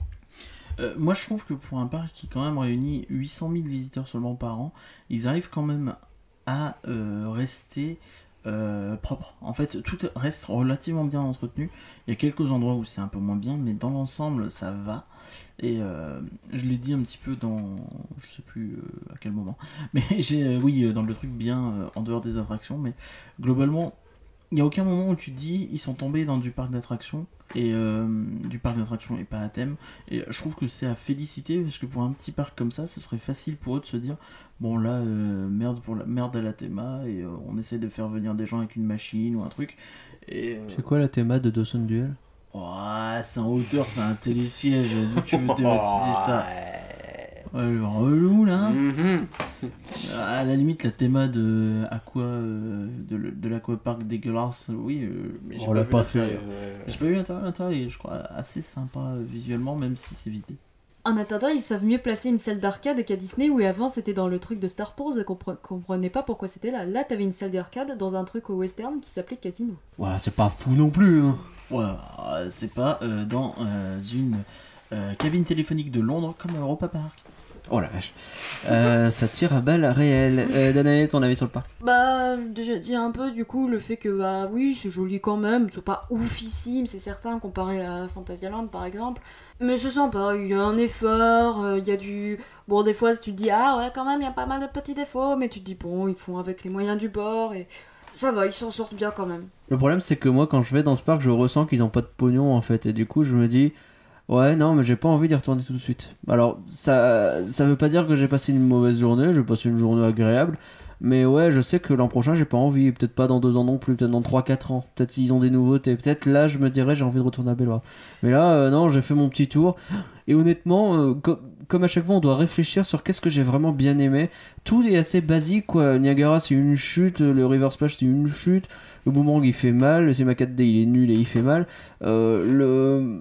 Euh, moi, je trouve que pour un parc qui quand même réunit 800 000 visiteurs seulement par an, ils arrivent quand même à rester euh, propres. En fait, tout reste relativement bien entretenu. Il y a quelques endroits où c'est un peu moins bien, mais dans l'ensemble, ça va. Et euh, je l'ai dit un petit peu dans, je sais plus euh, à quel moment, mais j'ai, euh, oui, euh, dans le truc bien en dehors des attractions, mais globalement, il n'y a aucun moment où tu te dis ils sont tombés dans du parc d'attractions et euh, du parc d'attractions et pas à thème. Et je trouve que c'est à féliciter parce que pour un petit parc comme ça, ce serait facile pour eux de se dire bon là euh, merde pour la merde à la théma et on essaie de faire venir des gens avec une machine ou un truc. C'est quoi la théma de Dawson Duel? Ouah, c'est en hauteur, c'est un télésiège. D'où tu veux thématiser ça Ouais, le relou là. À la limite, la théma de Aqua, euh, de, de l'aquapark dégueulasse, oui. euh, mais j'ai On l'a vu pas fait. l'intérieur. J'ai pas vu l'intérieur, l'intérieur est, je crois, assez sympa euh, visuellement, même si c'est vidé. En attendant, ils savent mieux placer une salle d'arcade qu'à Disney, où avant c'était dans le truc de Star Tours et qu'on compre- comprenait pas pourquoi c'était là. Là, t'avais une salle d'arcade dans un truc au western qui s'appelait Casino. Ouais, c'est pas fou non plus. Hein. Ouais, euh, c'est pas euh, dans euh, une euh, cabine téléphonique de Londres comme à Europa Park. Oh la vache. Euh, ça tire à balles réelles. Euh, Danae, ton avis sur le parc? Bah, déjà dit un peu du coup le fait que, bah oui, c'est joli quand même, c'est pas oufissime, c'est certain, comparé à Fantasyland par exemple. Mais c'est sympa, il y a un effort, euh, il y a du. Bon, des fois tu te dis, ah ouais, quand même, il y a pas mal de petits défauts, mais tu te dis, bon, ils font avec les moyens du bord et ça va, ils s'en sortent bien quand même. Le problème, c'est que moi, quand je vais dans ce parc, je ressens qu'ils ont pas de pognon en fait. Et du coup, je me dis, Ouais, non, mais j'ai pas envie d'y retourner tout de suite. Alors, ça, ça veut pas dire que j'ai passé une mauvaise journée, j'ai passé une journée agréable. Mais ouais, je sais que l'an prochain, j'ai pas envie. Peut-être pas dans deux ans non plus, peut-être dans 3-4 ans. Peut-être s'ils ont des nouveautés. Peut-être là, je me dirais, j'ai envie de retourner à Belloir. Mais là, euh, non, j'ai fait mon petit tour. Et honnêtement, euh, co- comme à chaque fois, on doit réfléchir sur qu'est-ce que j'ai vraiment bien aimé. Tout est assez basique, quoi. Niagara, c'est une chute. Le River Splash, c'est une chute. Le boomerang, il fait mal. Le CMA 4D, il est nul et il fait mal. Euh, le.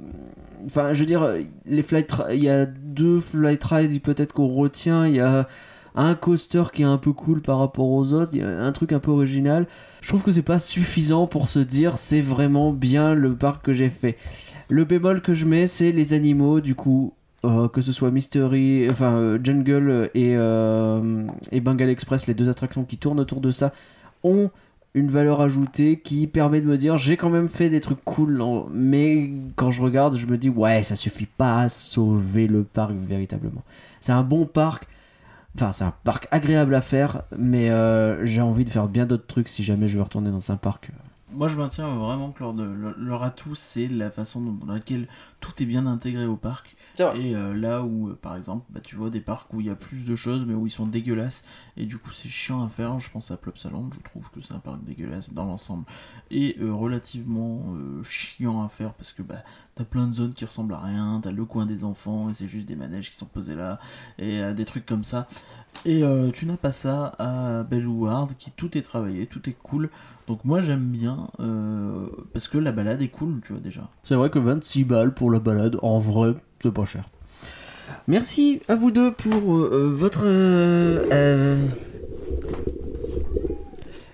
Enfin, je veux dire, les flight il y a deux flight rides peut-être qu'on retient. Il y a un coaster qui est un peu cool par rapport aux autres. Un truc un peu original. Je trouve que c'est pas suffisant pour se dire c'est vraiment bien le parc que j'ai fait. Le bémol que je mets, c'est les animaux, du coup. euh, que ce soit Mystery, enfin euh, Jungle et, euh, et Bengal Express, les deux attractions qui tournent autour de ça, ont une valeur ajoutée qui permet de me dire j'ai quand même fait des trucs cool, mais quand je regarde, je me dis ouais, ça suffit pas à sauver le parc véritablement. C'est un bon parc, enfin c'est un parc agréable à faire, mais euh, j'ai envie de faire bien d'autres trucs si jamais je veux retourner dans un parc. Moi, je maintiens vraiment que leur, de- leur, leur atout, c'est la façon dont- dans laquelle tout est bien intégré au parc. Et euh, là où, euh, par exemple, bah, tu vois des parcs où il y a plus de choses, mais où ils sont dégueulasses, et du coup, c'est chiant à faire. Je pense à Plopsaland, je trouve que c'est un parc dégueulasse dans l'ensemble, et euh, relativement euh, chiant à faire parce que bah, t'as plein de zones qui ressemblent à rien, t'as le coin des enfants, et c'est juste des manèges qui sont posés là, et euh, des trucs comme ça. Et euh, tu n'as pas ça à Bellward, qui tout est travaillé, tout est cool. Donc moi j'aime bien euh, parce que la balade est cool, tu vois déjà. C'est vrai que 26 balles pour la balade, en vrai, c'est pas cher. Merci à vous deux pour votre.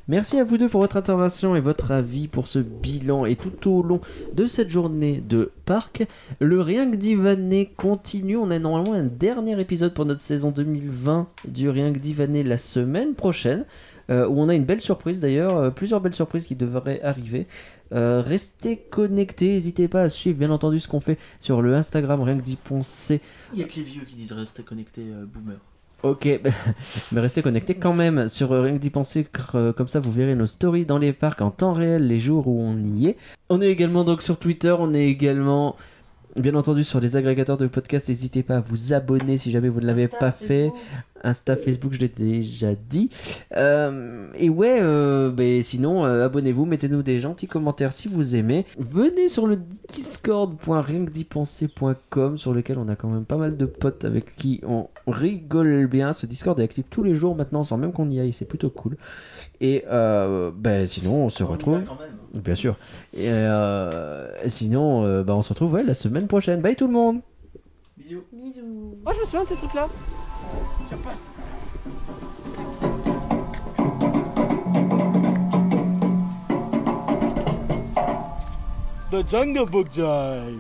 Merci à vous deux pour votre intervention et votre avis pour ce bilan et tout au long de cette journée de parc. Le Rien que d'Ivané continue. On a normalement un dernier épisode pour notre saison 2020 du Rien que d'Ivané la semaine prochaine. euh, où on a une belle surprise d'ailleurs, euh, plusieurs belles surprises qui devraient arriver. Euh, restez connectés, n'hésitez pas à suivre bien entendu ce qu'on fait sur le Instagram rien que d'y penser. Il y a que les vieux qui disent rester connecté euh, boomer. Ok, mais restez connectés quand même sur euh, rien que d'y euh, comme ça vous verrez nos stories dans les parcs en temps réel les jours où on y est. On est également donc sur Twitter, on est également bien entendu sur les agrégateurs de podcasts, n'hésitez pas à vous abonner si jamais vous ne l'avez pas fait. Insta, Facebook, je l'ai déjà dit. Euh, et ouais, euh, ben, sinon, euh, abonnez-vous, mettez-nous des gentils commentaires si vous aimez. Venez sur le discord.rienquedipenser.com sur lequel on a quand même pas mal de potes avec qui on rigole bien. Ce Discord est actif tous les jours maintenant sans même qu'on y aille, c'est plutôt cool. Et euh, ben, sinon, on se retrouve. Bien sûr. Et euh, sinon, euh, ben, on se retrouve ouais, la semaine prochaine. Bye tout le monde! Bisous. Bisous. Moi je me souviens de ces trucs là. The Jungle Book Jive